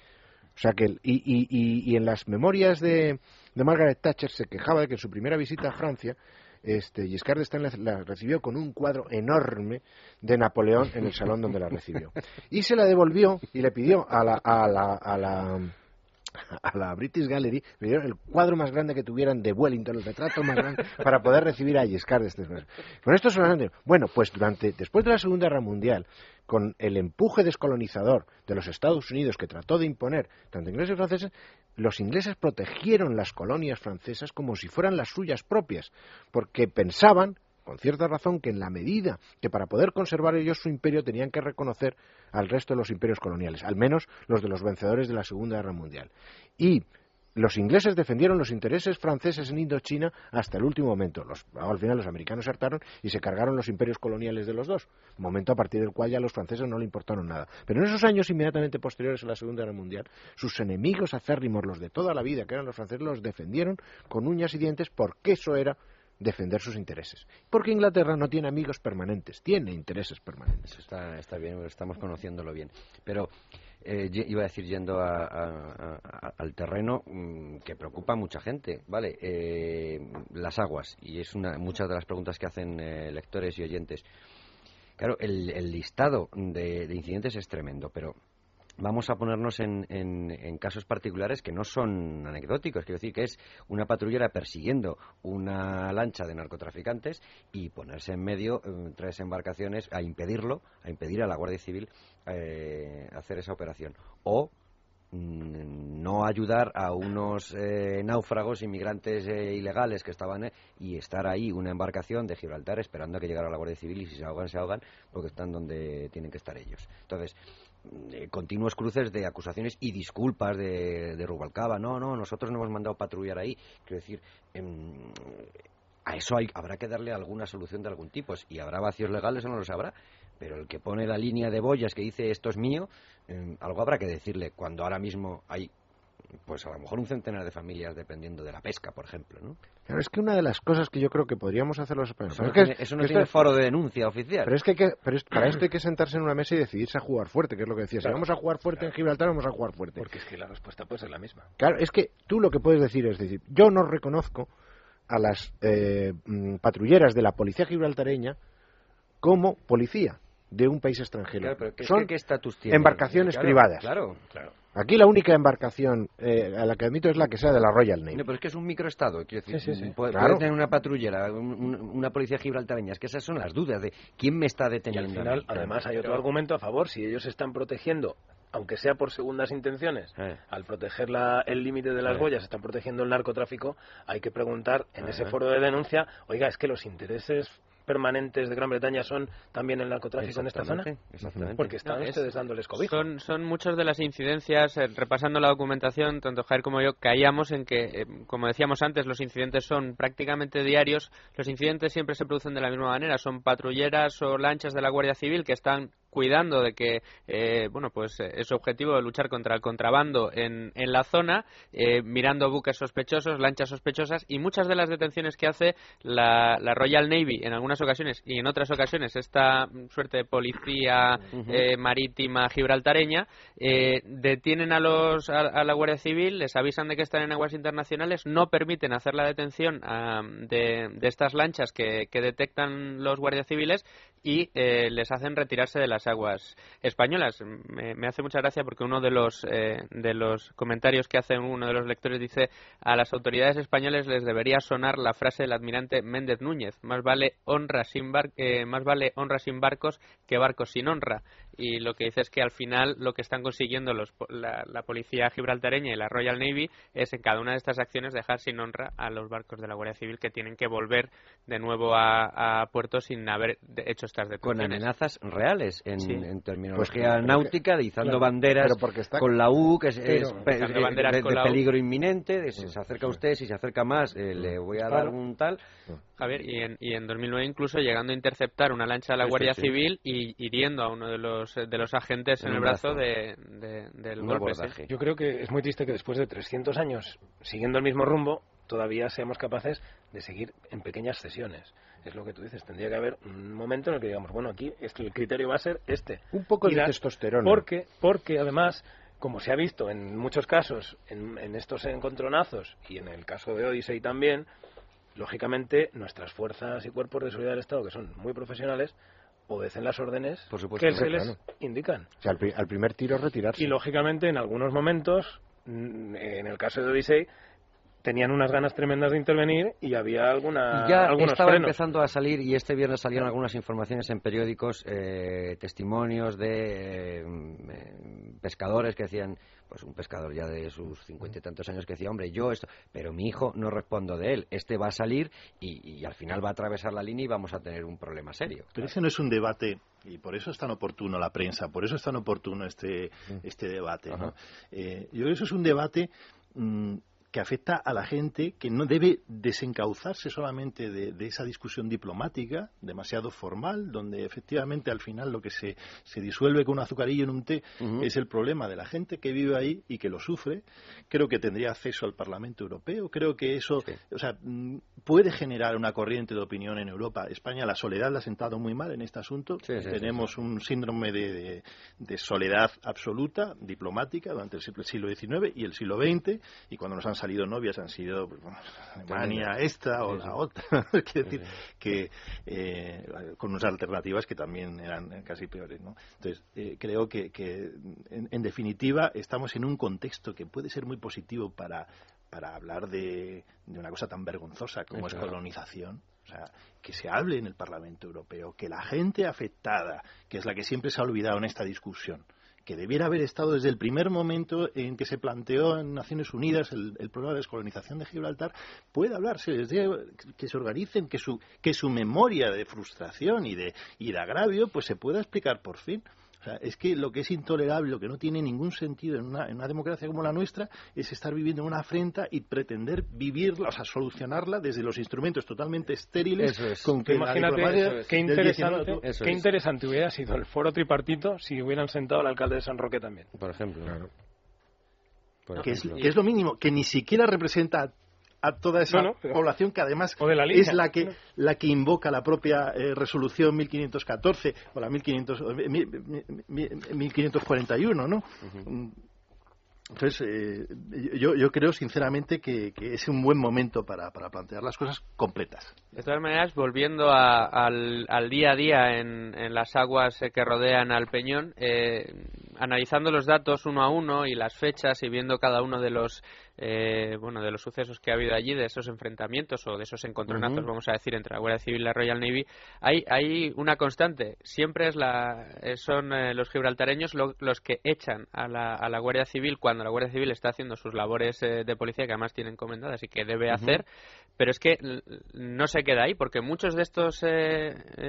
O sea que, y, y, y, en las memorias de, de, Margaret Thatcher se quejaba de que en su primera visita a Francia, este, Giscard d'Estaing la, recibió con un cuadro enorme de Napoleón en el salón donde la recibió. Y se la devolvió y le pidió a la, a la, a la a la British Gallery, el cuadro más grande que tuvieran de Wellington, el retrato más grande, para poder recibir a Giscard d'Estaing. Con esto solamente, bueno, pues durante, después de la Segunda Guerra Mundial, con el empuje descolonizador de los Estados Unidos que trató de imponer tanto ingleses y franceses, los ingleses protegieron las colonias francesas como si fueran las suyas propias, porque pensaban con cierta razón que en la medida que para poder conservar ellos su imperio tenían que reconocer al resto de los imperios coloniales, al menos los de los vencedores de la Segunda Guerra Mundial. Y los ingleses defendieron los intereses franceses en Indochina hasta el último momento. al final los americanos se hartaron y se cargaron los imperios coloniales de los dos, momento a partir del cual ya a los franceses no le importaron nada. Pero en esos años inmediatamente posteriores a la Segunda Guerra Mundial, sus enemigos acérrimos, los de toda la vida, que eran los franceses, los defendieron con uñas y dientes porque eso era defender sus intereses. Porque Inglaterra no tiene amigos permanentes, tiene intereses permanentes. Está, bien, estamos conociéndolo bien. Pero eh, iba a decir, yendo al terreno mm, que preocupa a mucha gente, ¿vale? Eh, las aguas, y es una, muchas de las preguntas que hacen eh, lectores y oyentes. Claro, el, listado de incidentes es tremendo, pero vamos a ponernos en, en, casos particulares que no son anecdóticos. Quiero decir que es una patrullera persiguiendo una lancha de narcotraficantes y ponerse en medio eh, tres embarcaciones a impedirlo, a impedir a la Guardia Civil eh, hacer esa operación. O mm, no ayudar a unos eh, náufragos inmigrantes ilegales que estaban y estar ahí una embarcación de Gibraltar esperando a que llegara la Guardia Civil y si se ahogan se ahogan porque están donde tienen que estar ellos. Entonces, eh, continuos cruces de acusaciones y disculpas de, Rubalcaba. No, no, nosotros no hemos mandado patrullar ahí. Quiero decir, em, a eso hay, habrá que darle alguna solución de algún tipo. Y habrá vacíos legales o no lo sabrá. Pero el que pone la línea de boyas que dice esto es mío, em, algo habrá que decirle cuando ahora mismo hay pues a lo mejor un centenar de familias dependiendo de la pesca, por ejemplo, ¿no? Claro, es que una de las cosas que yo creo que podríamos hacer los españoles... Eso no, tiene, foro de denuncia oficial. Pero es que, para esto hay que sentarse en una mesa y decidirse a jugar fuerte, que es lo que decías. Si vamos a jugar fuerte en Gibraltar, vamos a jugar fuerte. Porque es que la respuesta puede ser la misma. Claro, es que tú lo que puedes decir es decir, yo no reconozco a las eh, mm, patrulleras de la policía gibraltareña como policía de un país extranjero. Son embarcaciones privadas. Claro, claro. Aquí la única embarcación eh, a la que admito es la que sea de la Royal Navy. No, pero es que es un microestado. Quiero decir, Puede, tener una patrullera, una policía gibraltareña. Es que esas son las dudas de quién me está deteniendo. Y al final, además, hay otro argumento a favor. Si ellos están protegiendo aunque sea por segundas intenciones, eh. al proteger el límite de las eh. boyas, están protegiendo el narcotráfico, hay que preguntar en ese foro de denuncia, oiga, es que los intereses permanentes de Gran Bretaña son también el narcotráfico en esta zona? Exactamente. Porque están ustedes dándoles cobijo. Son, son muchas de las incidencias, eh, repasando la documentación, tanto Jair como yo, caíamos en que, eh, como decíamos antes, los incidentes son prácticamente diarios. Los incidentes siempre se producen de la misma manera. Son patrulleras o lanchas de la Guardia Civil que están cuidando de que eh, bueno pues eh, es objetivo de luchar contra el contrabando en, en la zona eh, mirando buques sospechosos lanchas sospechosas y muchas de las detenciones que hace la, la, Royal Navy en algunas ocasiones y en otras ocasiones esta suerte de policía marítima gibraltareña detienen a los a, la Guardia Civil les avisan de que están en aguas internacionales no permiten hacer la detención de, de, estas lanchas que, que detectan los guardias civiles y les hacen retirarse de la aguas españolas. Me, hace mucha gracia porque uno de los, eh, de los comentarios que hace uno de los lectores dice a las autoridades españolas les debería sonar la frase del admirante Méndez Núñez, más vale honra sin, bar eh, más vale honra sin barcos que barcos sin honra. Y lo que dice es que al final lo que están consiguiendo los, la, policía gibraltareña y la Royal Navy es en cada una de estas acciones dejar sin honra a los barcos de la Guardia Civil que tienen que volver de nuevo a, puerto sin haber hecho estas detenciones. Con amenazas reales en, terminología pues náutica, izando banderas con la U, que es, de, peligro inminente, se acerca usted, si se acerca más eh, le voy a dar un tal. Javier, y en, y en 2009 incluso llegando a interceptar una lancha de la Guardia Civil y hiriendo a uno de los, de los agentes en, el brazo, de, del golpe. Yo creo que es muy triste que después de 300 años siguiendo el mismo rumbo, todavía seamos capaces de seguir en pequeñas sesiones. Es lo que tú dices, tendría que haber un momento en el que digamos, bueno, aquí el criterio va a ser este. Un poco de testosterona. Porque, porque además como se ha visto en muchos casos en, en, estos encontronazos y en el caso de Odyssey también, lógicamente nuestras fuerzas y cuerpos de seguridad del Estado, que son muy profesionales, obedecen las órdenes que se les indican. O sea, al, primer tiro retirarse. Y lógicamente en algunos momentos, mm, en el caso de Odyssey, tenían unas ganas tremendas de intervenir y había alguna ya algunos estaba empezando a salir y este viernes salieron algunas informaciones en periódicos eh, testimonios de eh, pescadores que decían pues un pescador ya de sus cincuenta y tantos años que decía, hombre, yo esto, pero mi hijo no respondo de él, este va a salir y, al final va a atravesar la línea y vamos a tener un problema serio. Pero ese no es un debate y por eso es tan oportuno la prensa, por eso es tan oportuno este, este debate. Eh, yo creo que eso es un debate mm, que afecta a la gente que no debe desencauzarse solamente de, esa discusión diplomática demasiado formal, donde efectivamente al final lo que se, se disuelve con un azucarillo en un té es el problema de la gente que vive ahí y que lo sufre. Creo que tendría acceso al Parlamento Europeo. Creo que eso o sea, mm, puede generar una corriente de opinión en Europa. España la soledad la ha sentado muy mal en este asunto. Tenemos un síndrome de, de, soledad absoluta diplomática durante el siglo XIX y el siglo XX y cuando nos han salido novias han sido pues, Alemania esta o la otra. Quiero decir que eh, con unas alternativas que también eran casi peores. ¿no? Entonces, eh, creo que, que en, definitiva estamos en un contexto que puede ser muy positivo para, para hablar de, de una cosa tan vergonzosa como es colonización. O sea, que se hable en el Parlamento Europeo, que la gente afectada, que es la que siempre se ha olvidado en esta discusión, que debiera haber estado desde el primer momento en que se planteó en Naciones Unidas el, problema de descolonización de Gibraltar, puede hablarse, desde que se organicen, que su, que su memoria de frustración y de, y de agravio pues se pueda explicar por fin es que lo que es intolerable, lo que no tiene ningún sentido en una, en una democracia como la nuestra, es estar viviendo en una afrenta y pretender vivirla, o sea, solucionarla desde los instrumentos totalmente estériles con que Imagínate qué interesante, qué interesante hubiera sido el foro tripartito si hubieran sentado al alcalde de San Roque también. Por ejemplo. que, es, que es lo mínimo, que ni siquiera representa a toda esa población que además es la que la que invoca la propia eh, resolución 1514 o la 1500, 1541, ¿no? Entonces, eh, yo, yo creo sinceramente que, es un buen momento para, para, plantear las cosas completas. De todas maneras, volviendo al, al, día a día en, en, las aguas que rodean al Peñón, eh, analizando los datos uno a uno y las fechas y viendo cada uno de los eh, bueno, de los sucesos que ha habido allí, de esos enfrentamientos o de esos encontronazos, vamos a decir, entre la Guardia Civil y la Royal Navy, hay, hay una constante. Siempre es la, eh, son eh, los gibraltareños los que echan a la, a la Guardia Civil cuando la Guardia Civil está haciendo sus labores de policía, que además tiene encomendadas y que debe hacer, pero es que no se queda ahí, porque muchos de estos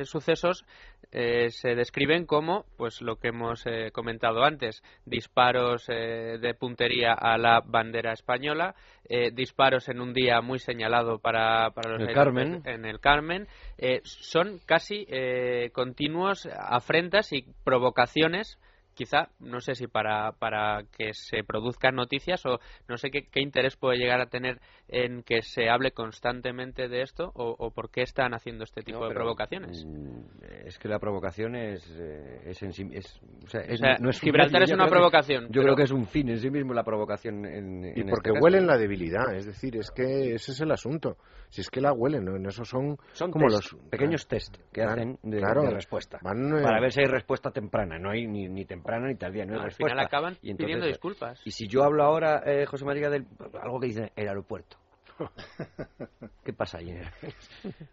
sucesos se describen como, pues lo que hemos comentado antes, disparos de puntería a la bandera española, eh, disparos en un día muy señalado para, para los el Carmen. en el Carmen, eh, son casi eh, continuos afrentas y provocaciones quizá, no sé si para, para que se produzcan noticias o no sé qué, qué interés puede llegar a tener en que se hable constantemente de esto o, por qué están haciendo este tipo de provocaciones. Mm, es que la provocación es, eh, es en sí es, o sea, no es Gibraltar es una provocación. yo creo que es un fin en sí mismo la provocación. En, y porque este huelen la debilidad, es decir, es que ese es el asunto. Si es que la huelen, ¿no? en eso son, son como los pequeños test que hacen de, respuesta eh, para ver si hay respuesta temprana. No hay ni, ni temprana ni tardía, no, Al final acaban pidiendo disculpas. Y si yo hablo ahora, eh, José María, del algo que dice el aeropuerto. ¿Qué pasa ahí?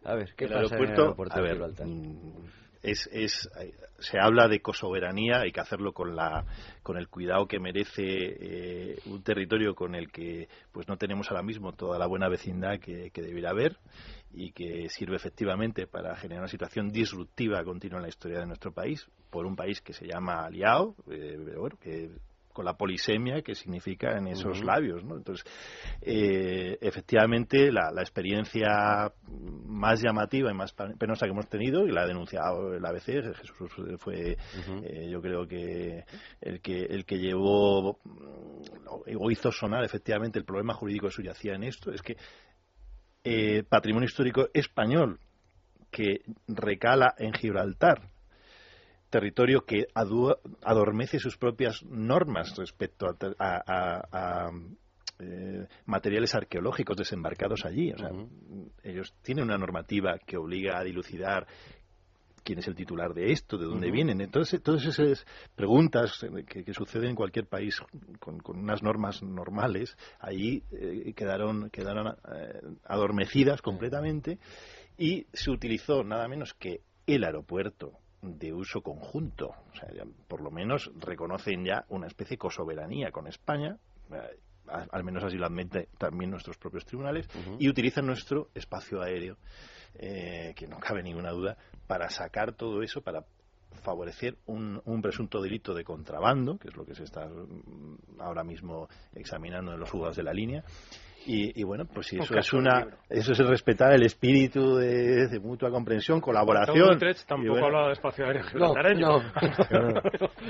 A ver, ¿qué el pasa aeropuerto, en el aeropuerto mm, es, es, se habla de cosoberanía, hay que hacerlo con, la, con el cuidado que merece eh, un territorio con el que pues no tenemos ahora mismo toda la buena vecindad que, debiera haber y que sirve efectivamente para generar una situación disruptiva continua en la historia de nuestro país, por un país que se llama aliado, eh, bueno, que con la polisemia que significa en esos labios. ¿no? Entonces, eh, efectivamente, la, experiencia más llamativa y más penosa que hemos tenido, y la ha denunciado el ABC, Jesús fue, eh, yo creo que el que el que llevó o hizo sonar efectivamente el problema jurídico que subyacía en esto, es que eh, patrimonio histórico español que recala en Gibraltar, territorio que adormece sus propias normas respecto a, eh, materiales arqueológicos desembarcados allí. Ellos tienen una normativa que obliga a dilucidar quién es el titular de esto, de dónde vienen. Entonces, todas esas preguntas que, suceden en cualquier país con, unas normas normales, allí eh, quedaron, quedaron eh, adormecidas completamente y se utilizó nada menos que el aeropuerto de uso conjunto. O sea, por lo menos reconocen ya una especie de cosoberanía con España, eh, al menos así lo admiten también nuestros propios tribunales, y utilizan nuestro espacio aéreo, eh, que no cabe ninguna duda, para sacar todo eso, para favorecer un, un, presunto delito de contrabando, que es lo que se está mm, ahora mismo examinando en los juzgados de la línea, y, bueno, pues si eso es una, eso es respetar el espíritu de, mutua comprensión, colaboración. tampoco hablaba de espacio aéreo no,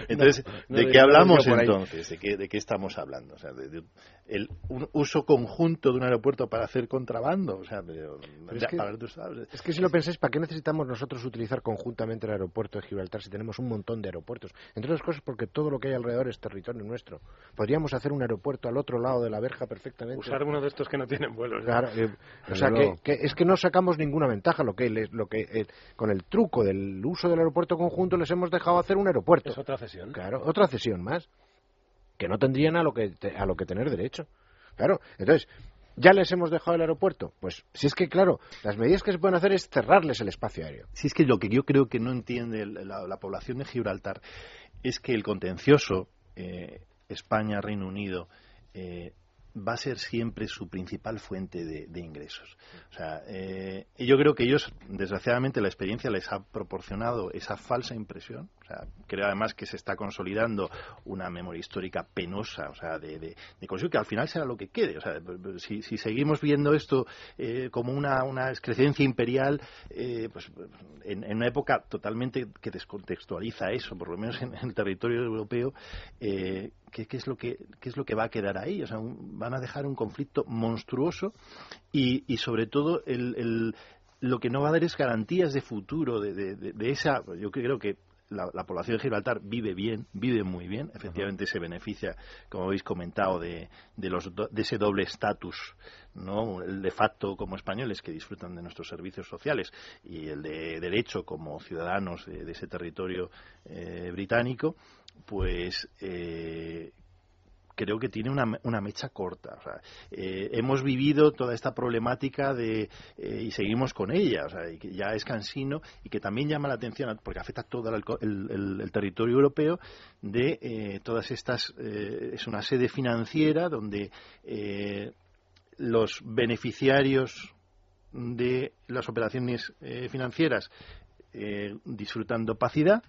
Entonces, ¿de qué hablamos entonces? ¿De qué, ¿De qué estamos hablando? O sea, de, el un uso conjunto de un aeropuerto para hacer contrabando. O sea, es, que, es, que, si lo pensáis, ¿para qué necesitamos nosotros utilizar conjuntamente el aeropuerto de Gibraltar si tenemos un montón de aeropuertos? Entre otras cosas, porque todo lo que hay alrededor es territorio nuestro. Podríamos hacer un aeropuerto al otro lado de la verja perfectamente. Usar uno de estos que no tienen vuelos. Claro, eh, o sea, que, es que no sacamos ninguna ventaja. Lo que, lo que eh, con el truco del uso del aeropuerto conjunto les hemos dejado hacer un aeropuerto. Es otra cesión. Claro, otra cesión más que no tendrían a lo que, a lo que tener derecho. Claro, entonces, ¿ya les hemos dejado el aeropuerto? Pues si es que, claro, las medidas que se pueden hacer es cerrarles el espacio aéreo. Si es que lo que yo creo que no entiende la, población de Gibraltar es que el contencioso eh, España-Reino Unido eh, va a ser siempre su principal fuente de, ingresos. O sea, eh, yo creo que ellos, desgraciadamente, la experiencia les ha proporcionado esa falsa impresión. O sea, creo además que se está consolidando una memoria histórica penosa, o sea, de, de, que al final será lo que quede. O sea, si, seguimos viendo esto eh, como una, una excrecencia imperial, eh, pues en, una época totalmente que descontextualiza eso, por lo menos en, el territorio europeo, ¿qué, es lo que, ¿qué es lo que va a quedar ahí? O sea, van a dejar un conflicto monstruoso y, y sobre todo el, lo que no va a dar es garantías de futuro de, de, esa. Yo creo que la, población de Gibraltar vive bien, vive muy bien, efectivamente se beneficia, como habéis comentado, de, de, los de ese doble estatus, ¿no? el de facto como españoles que disfrutan de nuestros servicios sociales y el de derecho como ciudadanos de, ese territorio eh, británico, pues eh, creo que tiene una, una mecha corta. Eh, hemos vivido toda esta problemática de, eh, y seguimos con ella, o sea, y que ya es cansino y que también llama la atención, porque afecta todo el, territorio europeo, de eh, todas estas. es una sede financiera donde los beneficiarios de las operaciones financieras disfrutan de opacidad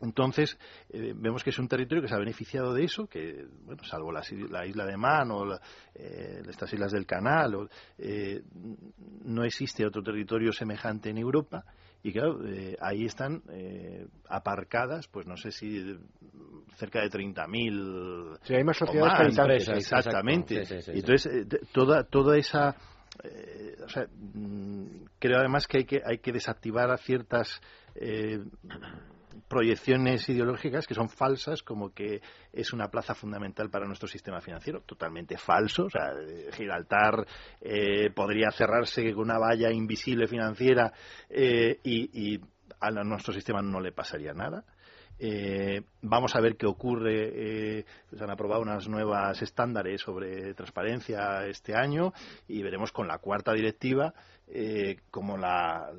entonces, eh, vemos que es un territorio que se ha beneficiado de eso, que, bueno, salvo la, isla de Man o eh, estas islas del Canal, eh, no existe otro territorio semejante en Europa. Y claro, ahí están aparcadas, pues no sé si cerca de 30.000. Sí, hay más sociedades más, Exactamente. y entonces, toda, toda esa. o sea, mm, creo además que hay que, hay que desactivar a ciertas proyecciones ideológicas que son falsas, como que es una plaza fundamental para nuestro sistema financiero, totalmente falso. O sea, Gibraltar eh, podría cerrarse con una valla invisible financiera eh, y, a nuestro sistema no le pasaría nada. Eh, vamos a ver qué ocurre. Eh, se han aprobado unas nuevas estándares sobre transparencia este año y veremos con la cuarta directiva eh, cómo la,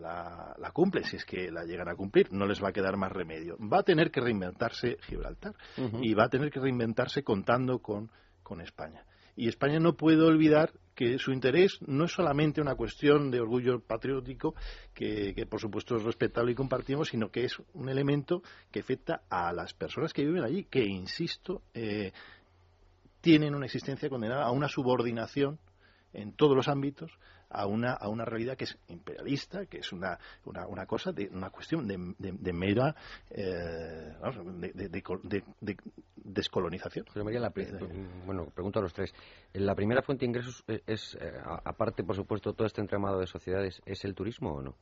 la, cumplen, si es que la llegan a cumplir. No les va a quedar más remedio. Va a tener que reinventarse Gibraltar y va a tener que reinventarse contando con, con España. Y España no puede olvidar que su interés no es solamente una cuestión de orgullo patriótico, que, por supuesto es respetable y compartimos, sino que es un elemento que afecta a las personas que viven allí, que, insisto, eh, tienen una existencia condenada a una subordinación en todos los ámbitos a una, a una realidad que es imperialista, que es una, una, una cosa, de, una cuestión de, de, mera eh, de, descolonización. bueno, pregunto a los tres. ¿La primera fuente de ingresos es, eh, aparte, por supuesto, todo este entramado de sociedades, es el turismo o no?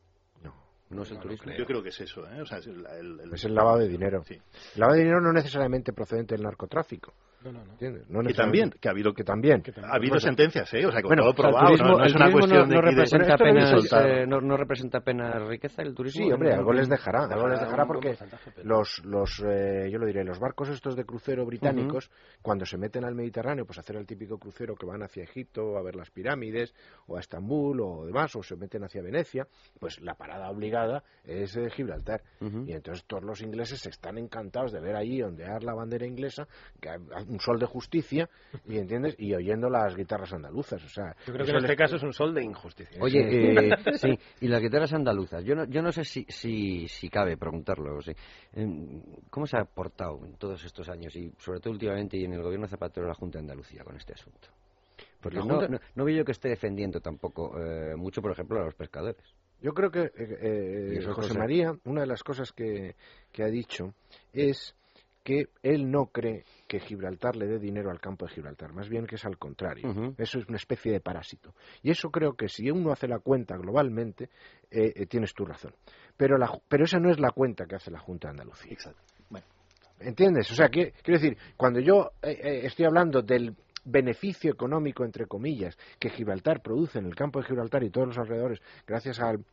No. ¿No es el turismo? Yo creo que es eso. ¿eh? O sea, es, el, el, lavado de dinero. Sí. El lavado de dinero no necesariamente procedente del narcotráfico. No, no, no. también, que ha habido, que también. ha habido sentencias, ¿eh? O sea, bueno, todo probado, el turismo, no, es una cuestión no, representa apenas, eh, no, representa apenas riqueza el turismo. Sí, hombre, algo les dejará, algo les dejará porque los, los eh, yo lo diré, los barcos estos de crucero británicos, cuando se meten al Mediterráneo, pues hacer el típico crucero que van hacia Egipto a ver las pirámides, o a Estambul, o demás, o se meten hacia Venecia, pues la parada obligada es eh, Gibraltar. Y entonces todos los ingleses están encantados de ver allí ondear la bandera inglesa, que un sol de justicia, y entiendes, y oyendo las guitarras andaluzas. O sea, yo creo que en este caso es un sol de injusticia. Oye, eh, sí, y las guitarras andaluzas. Yo no, yo no sé si, si, si cabe preguntarlo. Em, ¿Cómo se ha portado en todos estos años y sobre todo últimamente y en el gobierno Zapatero la Junta de Andalucía con este asunto? Porque no, no, veo yo que esté defendiendo tampoco eh, mucho, por ejemplo, a los pescadores. Yo creo que eh, José María, una de las cosas que, que ha dicho es que él no cree que Gibraltar le dé dinero al campo de Gibraltar, más bien que es al contrario. Eso es una especie de parásito. Y eso creo que si uno hace la cuenta globalmente, eh, eh, tienes tu razón. Pero, la, pero esa no es la cuenta que hace la Junta de Andalucía. Exacto. ¿Entiendes? O sea, quiero decir, cuando yo eh, estoy hablando del beneficio económico, entre comillas, que Gibraltar produce en el campo de Gibraltar y todos los alrededores, gracias al,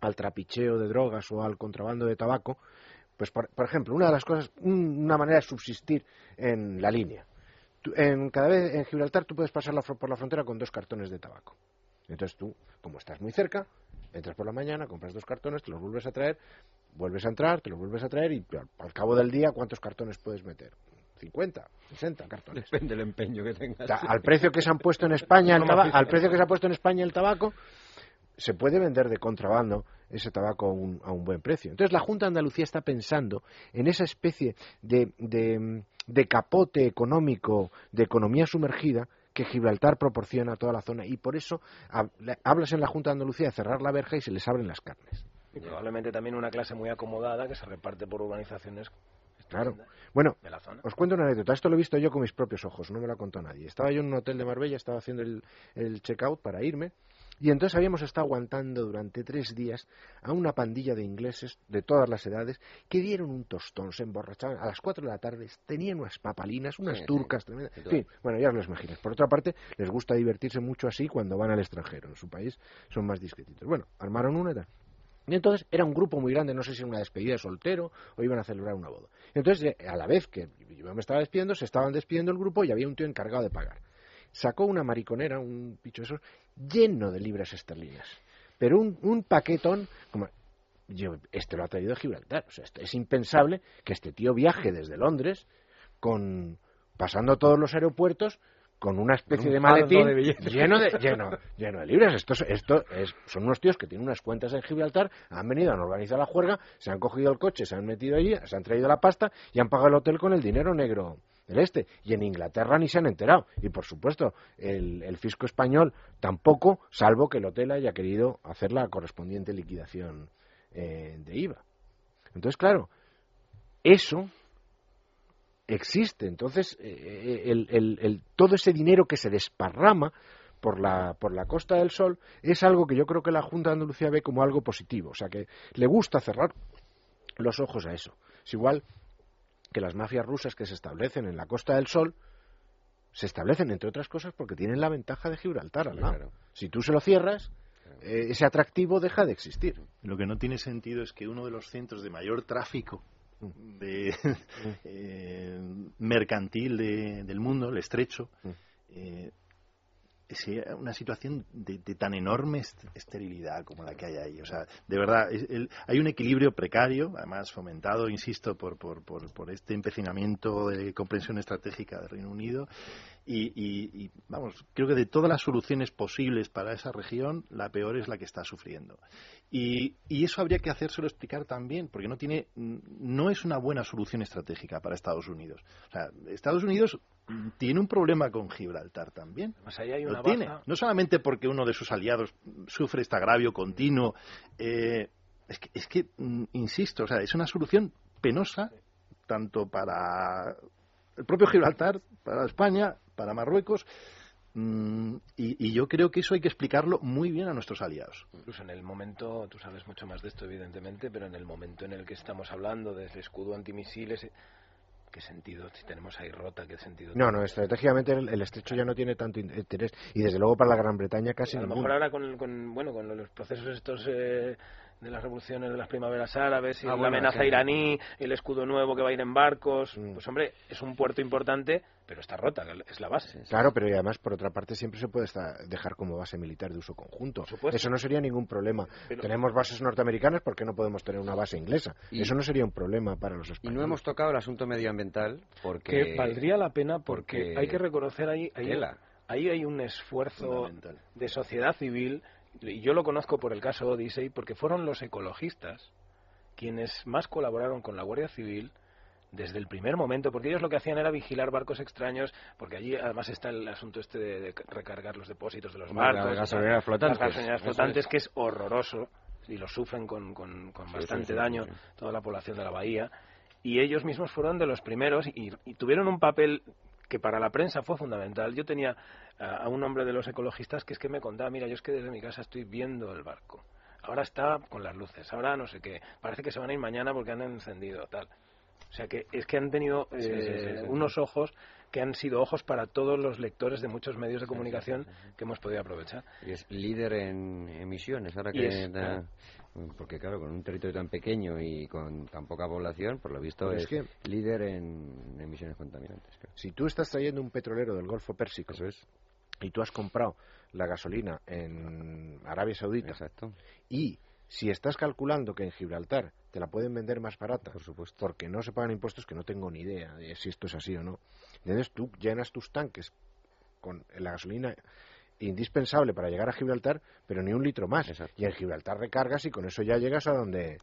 al trapicheo de drogas o al contrabando de tabaco, pues, por, ejemplo, una de las cosas, una manera de subsistir en la línea. en, cada vez en Gibraltar tú puedes pasar por la frontera con dos cartones de tabaco. Entonces tú, como estás muy cerca, entras por la mañana, compras dos cartones, te los vuelves a traer, vuelves a entrar, te los vuelves a traer y al, cabo del día, ¿cuántos cartones puedes meter? 50, 60 cartones. Depende del empeño que tengas. al precio que se han puesto en España el al precio que se ha puesto en España el tabaco, se puede vender de contrabando ese tabaco a un, a un buen precio. Entonces la Junta de Andalucía está pensando en esa especie de, de, capote económico, de economía sumergida que Gibraltar proporciona a toda la zona y por eso hablas en la Junta de Andalucía de cerrar la verja y se les abren las carnes. Y probablemente también una clase muy acomodada que se reparte por urbanizaciones. Claro. Bueno, os cuento una anécdota. Esto lo he visto yo con mis propios ojos, no me lo ha contado nadie. Estaba yo en un hotel de Marbella, estaba haciendo el, el check-out para irme y entonces habíamos estado aguantando durante tres días a una pandilla de ingleses de todas las edades que dieron un tostón, se emborrachaban a las cuatro de la tarde, tenían unas papalinas, unas turcas tremendas. En fin, bueno, ya os lo imagináis. Por otra parte, les gusta divertirse mucho así cuando van al extranjero. En su país son más discretitos. Bueno, armaron una tal. Y entonces era un grupo muy grande, no sé si era una despedida de soltero o iban a celebrar una boda. Entonces, eh, a la vez que yo me estaba despidiendo, se estaban despidiendo el grupo y había un tío encargado de pagar sacó una mariconera, un picho de esos, lleno de libras esterlinas. Pero un, un paquetón, como, yo, este lo ha traído de Gibraltar. O sea, es impensable que este tío viaje desde Londres con pasando todos los aeropuertos con una especie de maletín lleno de lleno, lleno de libras. Esto, esto es, son unos tíos que tienen unas cuentas en Gibraltar, han venido, han organizado la juerga, se han cogido el coche, se han metido allí, se han traído la pasta y han pagado el hotel con el dinero negro del este. Y en Inglaterra ni se han enterado. Y por supuesto, el, fisco español tampoco, salvo que el hotel haya querido hacer la correspondiente liquidación eh, de IVA. Entonces, claro, eso existe. Entonces, eh, el, todo ese dinero que se desparrama por la, por la Costa del Sol es algo que yo creo que la Junta de Andalucía ve como algo positivo. O sea, que le gusta cerrar los ojos a eso. Es igual que las mafias rusas que se establecen en la Costa del Sol se establecen, entre otras cosas, porque tienen la ventaja de Gibraltar al lado. Si tú se lo cierras, eh, ese atractivo deja de existir. Lo que no tiene sentido es que uno de los centros de mayor tráfico de, eh, mercantil del mundo, el estrecho, eh, una situación de, tan enorme esterilidad como la que hay ahí. O sea, de verdad, hay un equilibrio precario, además fomentado, insisto, por, por, por, este empecinamiento de comprensión estratégica del Reino Unido. Y, vamos, creo que de todas las soluciones posibles para esa región, la peor es la que está sufriendo. Y, y eso habría que hacérselo explicar también, porque no tiene, no es una buena solución estratégica para Estados Unidos. O sea, Estados Unidos tiene un problema con Gibraltar también. Lo tiene. No solamente porque uno de sus aliados sufre este agravio continuo. Eh, es que, es que mm, insisto, o sea, es una solución penosa tanto para el propio Gibraltar, para España, para Marruecos. Mm, y, yo creo que eso hay que explicarlo muy bien a nuestros aliados. Incluso en el momento, tú sabes mucho más de esto, evidentemente, pero en el momento en el que estamos hablando del escudo antimisiles, ¿Qué sentido? Si tenemos ahí rota, ¿qué sentido? No, no, estratégicamente el, estrecho ya no tiene tanto interés y desde luego para la Gran Bretaña casi A lo mejor ahora con, con, bueno, con los procesos estos eh, de las revoluciones de las primaveras árabes y ah, la amenaza iraní, el escudo nuevo que va a ir en barcos, mm. pues hombre, es un puerto importante, pero está rota, es la base. Claro, pero además por otra parte siempre se puede dejar como base militar de uso conjunto. Eso no sería ningún problema. Tenemos bases norteamericanas, ¿por qué no podemos tener una base inglesa? Eso no sería un problema para los españoles. Y no hemos tocado el asunto medioambiental porque... Que valdría la pena porque, hay que reconocer ahí... ahí ahí hay un esfuerzo de sociedad civil y yo lo conozco por el caso Odyssey, porque fueron los ecologistas quienes más colaboraron con la Guardia Civil desde el primer momento, porque ellos lo que hacían era vigilar barcos extraños, porque allí además está el asunto este de, recargar los depósitos de los barcos. Las gasolineras flotantes. Las gasolineras flotantes, que es horroroso, y lo sufren con, con, bastante daño toda la población de la bahía. Y ellos mismos fueron de los primeros y tuvieron un papel que para la prensa fue fundamental. Yo tenía a un hombre de los ecologistas que es que me contaba, mira, yo es que desde mi casa estoy viendo el barco. Ahora está con las luces, ahora no sé qué. Parece que se van a ir mañana porque han encendido, tal. O sea que es que han tenido eh, unos ojos que han sido ojos para todos los lectores de muchos medios de comunicación que hemos podido aprovechar. Y es líder en emisiones, ahora que porque claro, con un territorio tan pequeño y con tan poca población, por lo visto es, líder en emisiones contaminantes. Si tú estás trayendo un petrolero del Golfo Pérsico y tú has comprado la gasolina en Arabia Saudita y si estás calculando que en Gibraltar te la pueden vender más barata, por supuesto, porque no se pagan impuestos, que no tengo ni idea de si esto es así o no. Entonces tú llenas tus tanques con la gasolina indispensable para llegar a Gibraltar, pero ni un litro más. Y en Gibraltar recargas y con eso ya llegas a donde...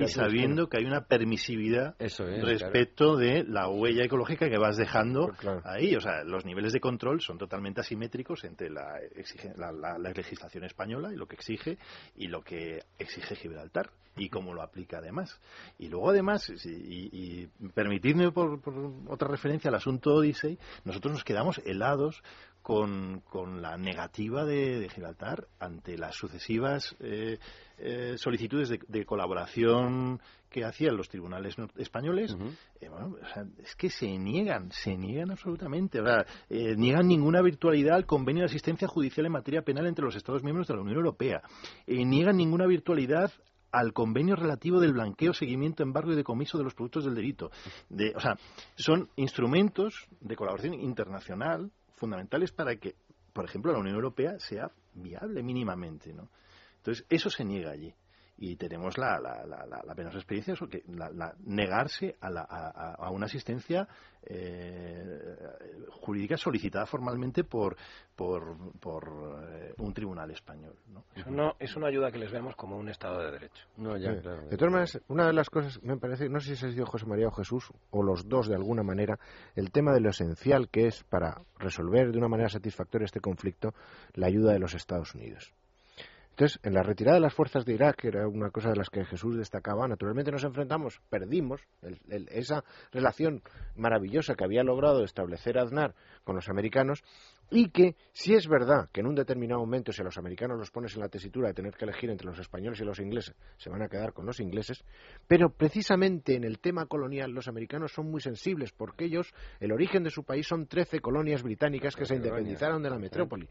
y sabiendo que hay una permisividad respecto de la huella ecológica que vas dejando pues ahí. O sea, los niveles de control son totalmente asimétricos entre la, la, legislación española y lo que exige y lo que exige Gibraltar y cómo lo aplica además. Y luego además, y, permitidme por, otra referencia al asunto Odyssey, nosotros nos quedamos helados con, con la negativa de, Gibraltar ante las sucesivas eh, eh, solicitudes de, colaboración que hacían los tribunales españoles, eh, es que se niegan, se niegan absolutamente, niegan ninguna virtualidad al convenio de asistencia judicial en materia penal entre los Estados miembros de la Unión Europea, niegan ninguna virtualidad al convenio relativo del blanqueo, seguimiento, embargo y decomiso de los productos del delito. De, o sea, son instrumentos de colaboración internacional fundamentales para que, por ejemplo, la Unión Europea sea viable mínimamente, ¿no? Entonces, eso se niega allí y tenemos la, la, la, la penosa experiencia la, negarse a, a, una asistencia eh, jurídica solicitada formalmente por, por, por eh, un tribunal español. ¿no? Eso no es una ayuda que les vemos como un Estado de Derecho. No, ya, claro, de todas maneras, una de las cosas, me parece, no sé si ha sido José María o Jesús, o los dos de alguna manera, el tema de lo esencial que es para resolver de una manera satisfactoria este conflicto la ayuda de los Estados Unidos. Entonces, en la retirada de las fuerzas de Irak, que era una cosa de las que Jesús destacaba, naturalmente nos enfrentamos, perdimos esa relación maravillosa que había logrado establecer Aznar con los americanos y que si es verdad que en un determinado momento si a los americanos los pones en la tesitura de tener que elegir entre los españoles y los ingleses, se van a quedar con los ingleses, pero precisamente en el tema colonial los americanos son muy sensibles porque ellos, el origen de su país son 13 colonias británicas que se independizaron de la metrópoli.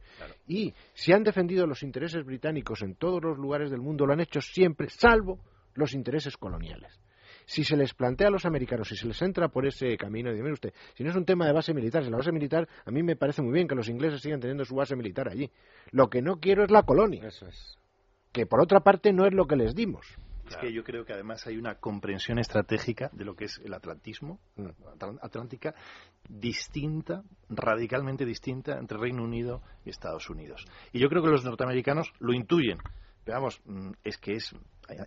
Y si han defendido los intereses británicos en todos los lugares del mundo, lo han hecho siempre, salvo los intereses coloniales. Si se les plantea a los americanos, si se les entra por ese camino, dime usted, si no es un tema de base militar, si la base militar, a mí me parece muy bien que los ingleses sigan teniendo su base militar allí. Lo que no quiero es la colonia. Eso es. Que por otra parte no es lo que les dimos. Es que yo creo que además hay una comprensión estratégica de lo que es el atlantismo, Mm. atl- atlántica, distinta, radicalmente distinta entre Reino Unido y Estados Unidos. Y yo creo que los norteamericanos lo intuyen. Pero vamos, mm, es que es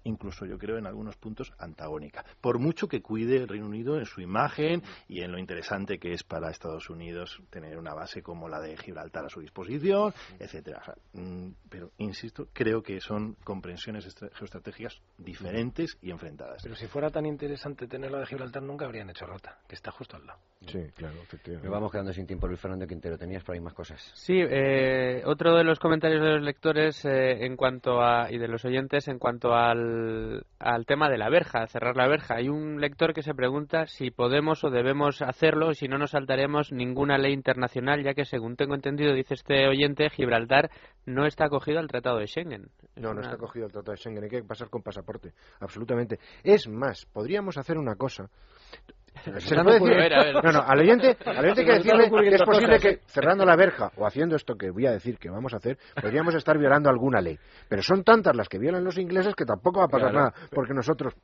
incluso yo creo en algunos puntos antagónica. Por mucho que cuide el Reino Unido en su imagen y en lo interesante que es para Estados Unidos tener una base como la de Gibraltar a su disposición, etcétera. O sea, mm, pero insisto, creo que son comprensiones estra- geoestratégicas diferentes y enfrentadas. Pero si fuera tan interesante tener la de Gibraltar, nunca habrían hecho Rota, que está justo al lado. Sí, claro, efectivamente. Nos vamos quedando sin tiempo, Luis Fernando Quintero. Tenías por ahí más cosas. Sí, eh, otro de los comentarios de los lectores eh, en cuanto a, y de los oyentes en cuanto al, al tema de la verja, cerrar la verja. Hay un lector que se pregunta si podemos o debemos hacerlo y si no nos saltaremos ninguna ley internacional, ya que según tengo entendido, dice este oyente, Gibraltar no está acogido al Tratado de Schengen. Es No, no una- está cogido el Tratado de Schengen, hay que pasar con pasaporte, absolutamente. Es más, podríamos hacer una cosa. Decir- a ver, a ver. No, no, al oyente, al oyente que decirle que es posible que cerrando la verja o haciendo esto que voy a decir que vamos a hacer, podríamos estar violando alguna ley. Pero son tantas las que violan los ingleses que tampoco va a pasar Claro. nada, porque nosotros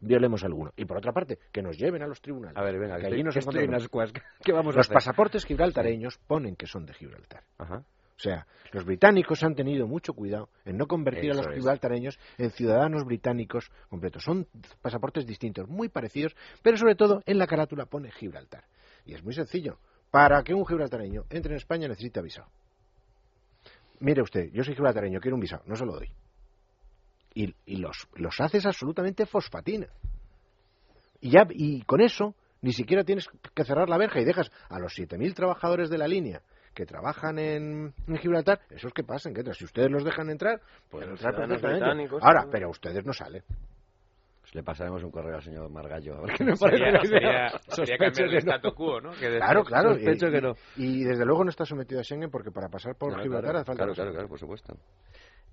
violemos alguno. Y por otra parte, que nos lleven a los tribunales. A ver, venga, que allí estoy- nos estoy en. ¿Qué vamos a Los hacer? pasaportes gibraltareños ponen que son de Gibraltar. Ajá. O sea, los británicos han tenido mucho cuidado en no convertir a los gibraltareños en ciudadanos británicos completos. Son pasaportes distintos, muy parecidos, pero sobre todo en la carátula pone Gibraltar. Y es muy sencillo. Para que un gibraltareño entre en España necesita visado. Mire usted, yo soy gibraltareño, quiero un visado, no se lo doy. Y, y los, los haces absolutamente fosfatina. Y, ya, y con eso ni siquiera tienes que cerrar la verja y dejas a los 7.000 trabajadores de la línea que trabajan en, en Gibraltar, esos que pasen, que entran. Si ustedes los dejan entrar, pueden los entrar perfectamente. británicos, Ahora, pero ustedes no salen. Pues le pasaremos un correo al señor Margallo. A ver qué me Sería, parece. sería, cambiar el statu quo, ¿no? Que Claro, claro. Y, que no. y desde luego no está sometido a Schengen porque para pasar por Gibraltar claro, hace falta claro, claro, claro, por supuesto.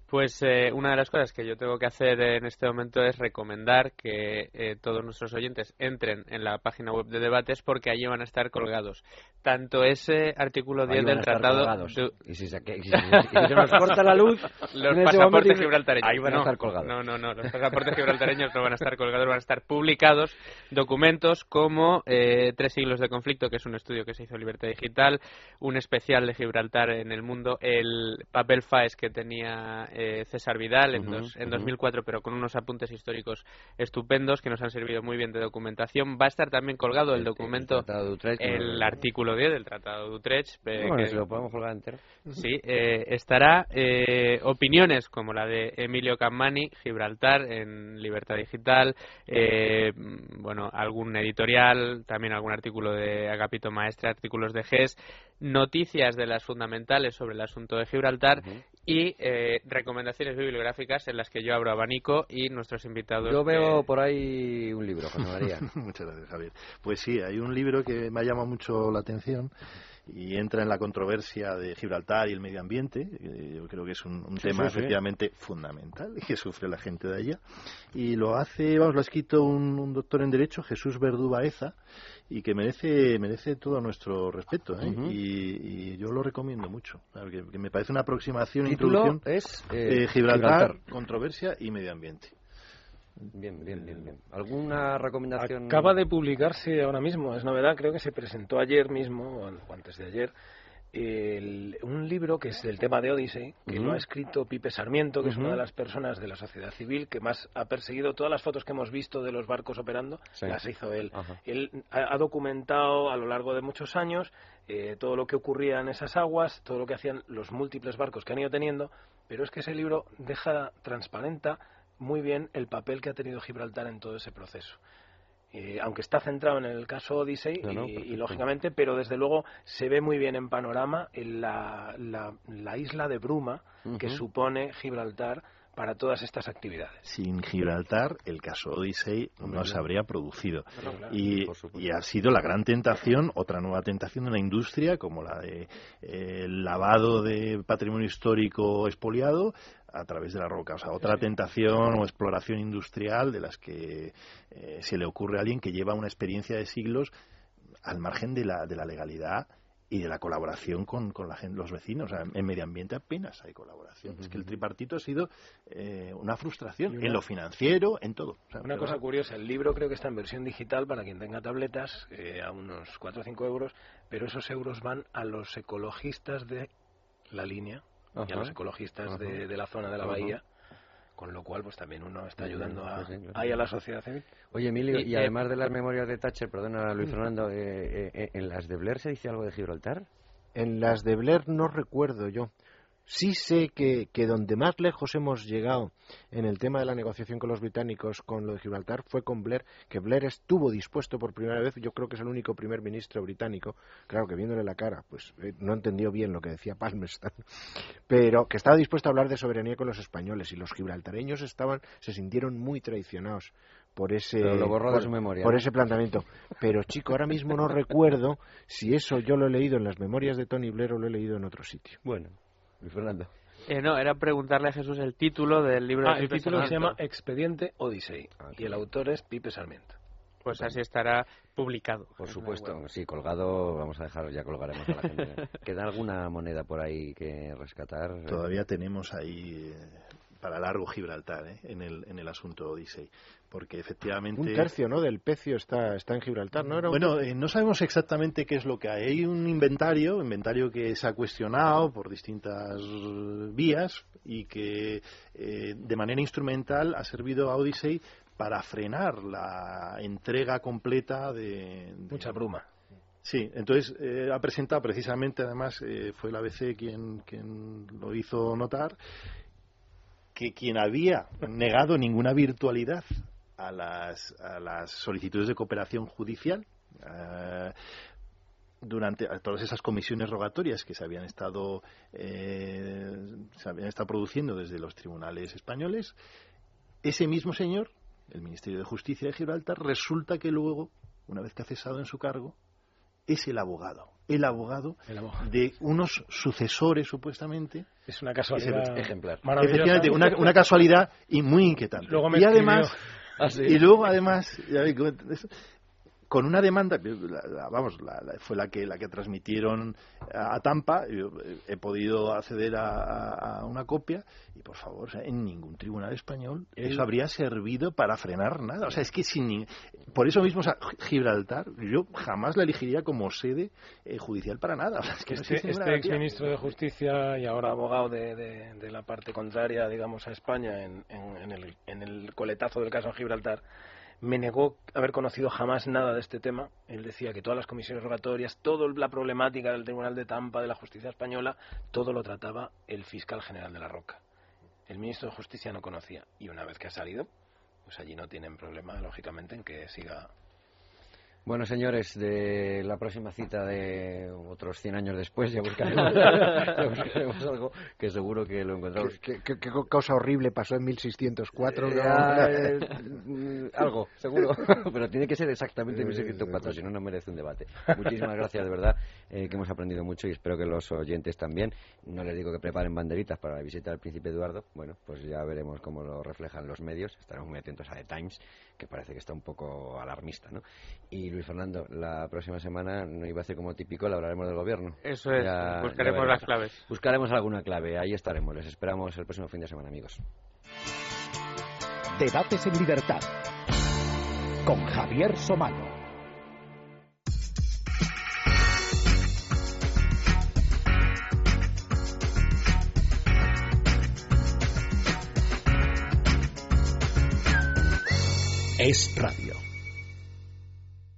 Pues eh, una de las cosas que yo tengo que hacer en este momento es recomendar que eh, todos nuestros oyentes entren en la página web de debates porque allí van a estar colgados. Tanto ese artículo Ahí 10 van a del tratado de- Y si, se, y si- y si se nos corta la luz, los ese pasaportes gibraltareños. Ahí van a estar colgados. no no no los pasaportes gibraltareños no van a estar colgados van a estar publicados documentos como eh, tres siglos de conflicto que es un estudio que se hizo en Libertad Digital un especial de Gibraltar en el mundo el papel FAES que tenía eh, César Vidal en, dos- en ujú. 2004 pero con unos apuntes históricos estupendos que nos han servido muy bien de documentación va a estar también colgado el, documento Utrecht, el no- artículo 10 del Tratado de Utrecht eh, Bueno, que- si lo podemos colgar entero. Sí, eh, estará eh, opiniones como la de Emilio Cammani, Gibraltar, en Libertad Digital, bueno, algún editorial, también algún artículo de Agapito Maestre, artículos de GES, noticias de las fundamentales sobre el asunto de Gibraltar y eh, recomendaciones bibliográficas en las que yo abro abanico y nuestros invitados. Yo veo que- por ahí un libro, José María. Muchas gracias, Javier. Pues sí, hay un libro que me ha llamado mucho la atención y entra en la controversia de Gibraltar y el medio ambiente. que Yo creo que es un, un Sí, tema sí, sí. efectivamente fundamental que sufre la gente de allá. Y lo hace, vamos, lo ha escrito un, un doctor en Derecho, Jesús Verdú Baeza, y que merece, merece todo nuestro respeto. ¿eh? Y, y yo lo recomiendo mucho, claro, que, que me parece una aproximación, introducción. es eh, eh, Gibraltar, controversia y medio ambiente. Bien, bien, bien, bien. ¿Alguna recomendación? Acaba de publicarse ahora mismo, es novedad, creo que se presentó ayer mismo, o an- o antes de ayer, el- un libro que es del tema de Odyssey, que lo ha escrito Pipe Sarmiento, que es una de las personas de la sociedad civil que más ha perseguido todas las fotos que hemos visto de los barcos operando, Sí. las hizo él. Ajá. Él ha, ha documentado a lo largo de muchos años eh, todo lo que ocurría en esas aguas, todo lo que hacían los múltiples barcos que han ido teniendo, pero es que ese libro deja transparenta muy bien el papel que ha tenido Gibraltar en todo ese proceso. Eh, aunque está centrado en el caso Odyssey No, no, y- lógicamente, pero desde luego se ve muy bien en panorama en la, la- la isla de bruma que supone Gibraltar para todas estas actividades. Sin Gibraltar, el caso Odyssey no se habría producido. y, ha sido la gran tentación, otra nueva tentación de una industria como la de eh, lavado de patrimonio histórico expoliado a través de la roca. O sea, otra tentación o exploración industrial de las que eh, se le ocurre a alguien que lleva una experiencia de siglos al margen de la, de la legalidad y de la colaboración con, con la gente, los vecinos. en medio ambiente apenas hay colaboración. Es que el tripartito ha sido eh, una frustración en lo financiero, en todo. una cosa curiosa, el libro creo que está en versión digital para quien tenga tabletas eh, a unos 4 o 5 euros, pero esos euros van a los ecologistas de la línea y a los ecologistas de, de, la zona de la bahía con lo cual pues también uno está ayudando a, ahí a la sociedad civil. Oye, Emilio, y, además de las memorias de Thatcher, perdona Luis Fernando, eh, eh, ¿en las de Blair se dice algo de Gibraltar? En las de Blair no recuerdo yo. Sí sé que, que, donde más lejos hemos llegado en el tema de la negociación con los británicos con lo de Gibraltar fue con Blair, que Blair estuvo dispuesto por primera vez, yo creo que es el único primer ministro británico, claro que viéndole la cara, pues eh, no entendió bien lo que decía Palmerston, pero que estaba dispuesto a hablar de soberanía con los españoles y los gibraltareños estaban, se sintieron muy traicionados por ese por, ese planteamiento. Pero chico, ahora mismo no recuerdo si eso yo lo he leído en las memorias de Tony Blair o lo he leído en otro sitio. Bueno, Fernando. Eh, no, era preguntarle a Jesús el título del libro. Ah, el título se llama Expediente Odyssey ah, y el autor es Pipe Sarmiento. Pues así estará publicado. Por supuesto, sí, colgado, vamos a dejarlo, ya colgaremos a la gente. ¿Queda alguna moneda por ahí que rescatar? Todavía tenemos ahí eh, para largo Gibraltar ¿eh? en, el, en el asunto Odyssey. Porque efectivamente. Un tercio ¿no? del pecio está, está en Gibraltar, ¿no? Era bueno, eh, no sabemos exactamente qué es lo que hay. Hay un inventario, inventario que se ha cuestionado por distintas vías y que eh, de manera instrumental ha servido a Odyssey para frenar la entrega completa de. Mucha bruma. Sí, entonces ha presentado precisamente, además, fue la ABC quien, quien lo hizo notar, que quien había negado ninguna virtualidad a las, a las solicitudes de cooperación judicial eh, durante todas esas comisiones rogatorias que se habían estado eh, se habían estado produciendo desde los tribunales españoles ese mismo señor el Ministerio de Justicia de Gibraltar resulta que luego una vez que ha cesado en su cargo es el abogado el abogado, de unos sucesores supuestamente. Es una casualidad ejemplar. Efectivamente, una, casualidad y muy inquietante. y además, ah, y luego además, con una demanda, vamos, fue la que la que transmitieron a, Tampa, yo he podido acceder a, una copia y por favor, en ningún tribunal español eso habría servido para frenar nada. O sea, es que sin por eso mismo Gibraltar yo jamás la elegiría como sede eh, judicial para nada. este, este ex ministro de Justicia y ahora abogado de, la parte contraria, digamos, a España en, el, en el coletazo del caso Gibraltar me negó haber conocido jamás nada de este tema. Él decía que todas las comisiones rogatorias, toda la problemática del Tribunal de Tampa, de la justicia española, todo lo trataba el fiscal general de la Roca. El ministro de Justicia no conocía. Y una vez que ha salido, pues allí no tienen problema, lógicamente, en que siga bueno, señores, de la próxima cita de otros 100 años después ya buscaremos, algo que seguro que lo encontramos. ¿Qué, cosa horrible pasó en 1604? Eh, algo, seguro. Pero tiene que ser exactamente en 1604, si no, no merece un debate. Muchísimas gracias, de verdad, eh, que hemos aprendido mucho y espero que los oyentes también. No les digo que preparen banderitas para la visita al príncipe Eduardo. Bueno, pues ya veremos cómo lo reflejan los medios. Estaremos muy atentos a The Times, que parece que está un poco alarmista, ¿no? Y Luis Fernando, la próxima semana no iba a ser como típico, le hablaremos del gobierno. Eso es, buscaremos las claves. Buscaremos alguna clave, ahí estaremos. Les esperamos el próximo fin de semana, amigos. Debates en libertad con Javier Somano. Es radio.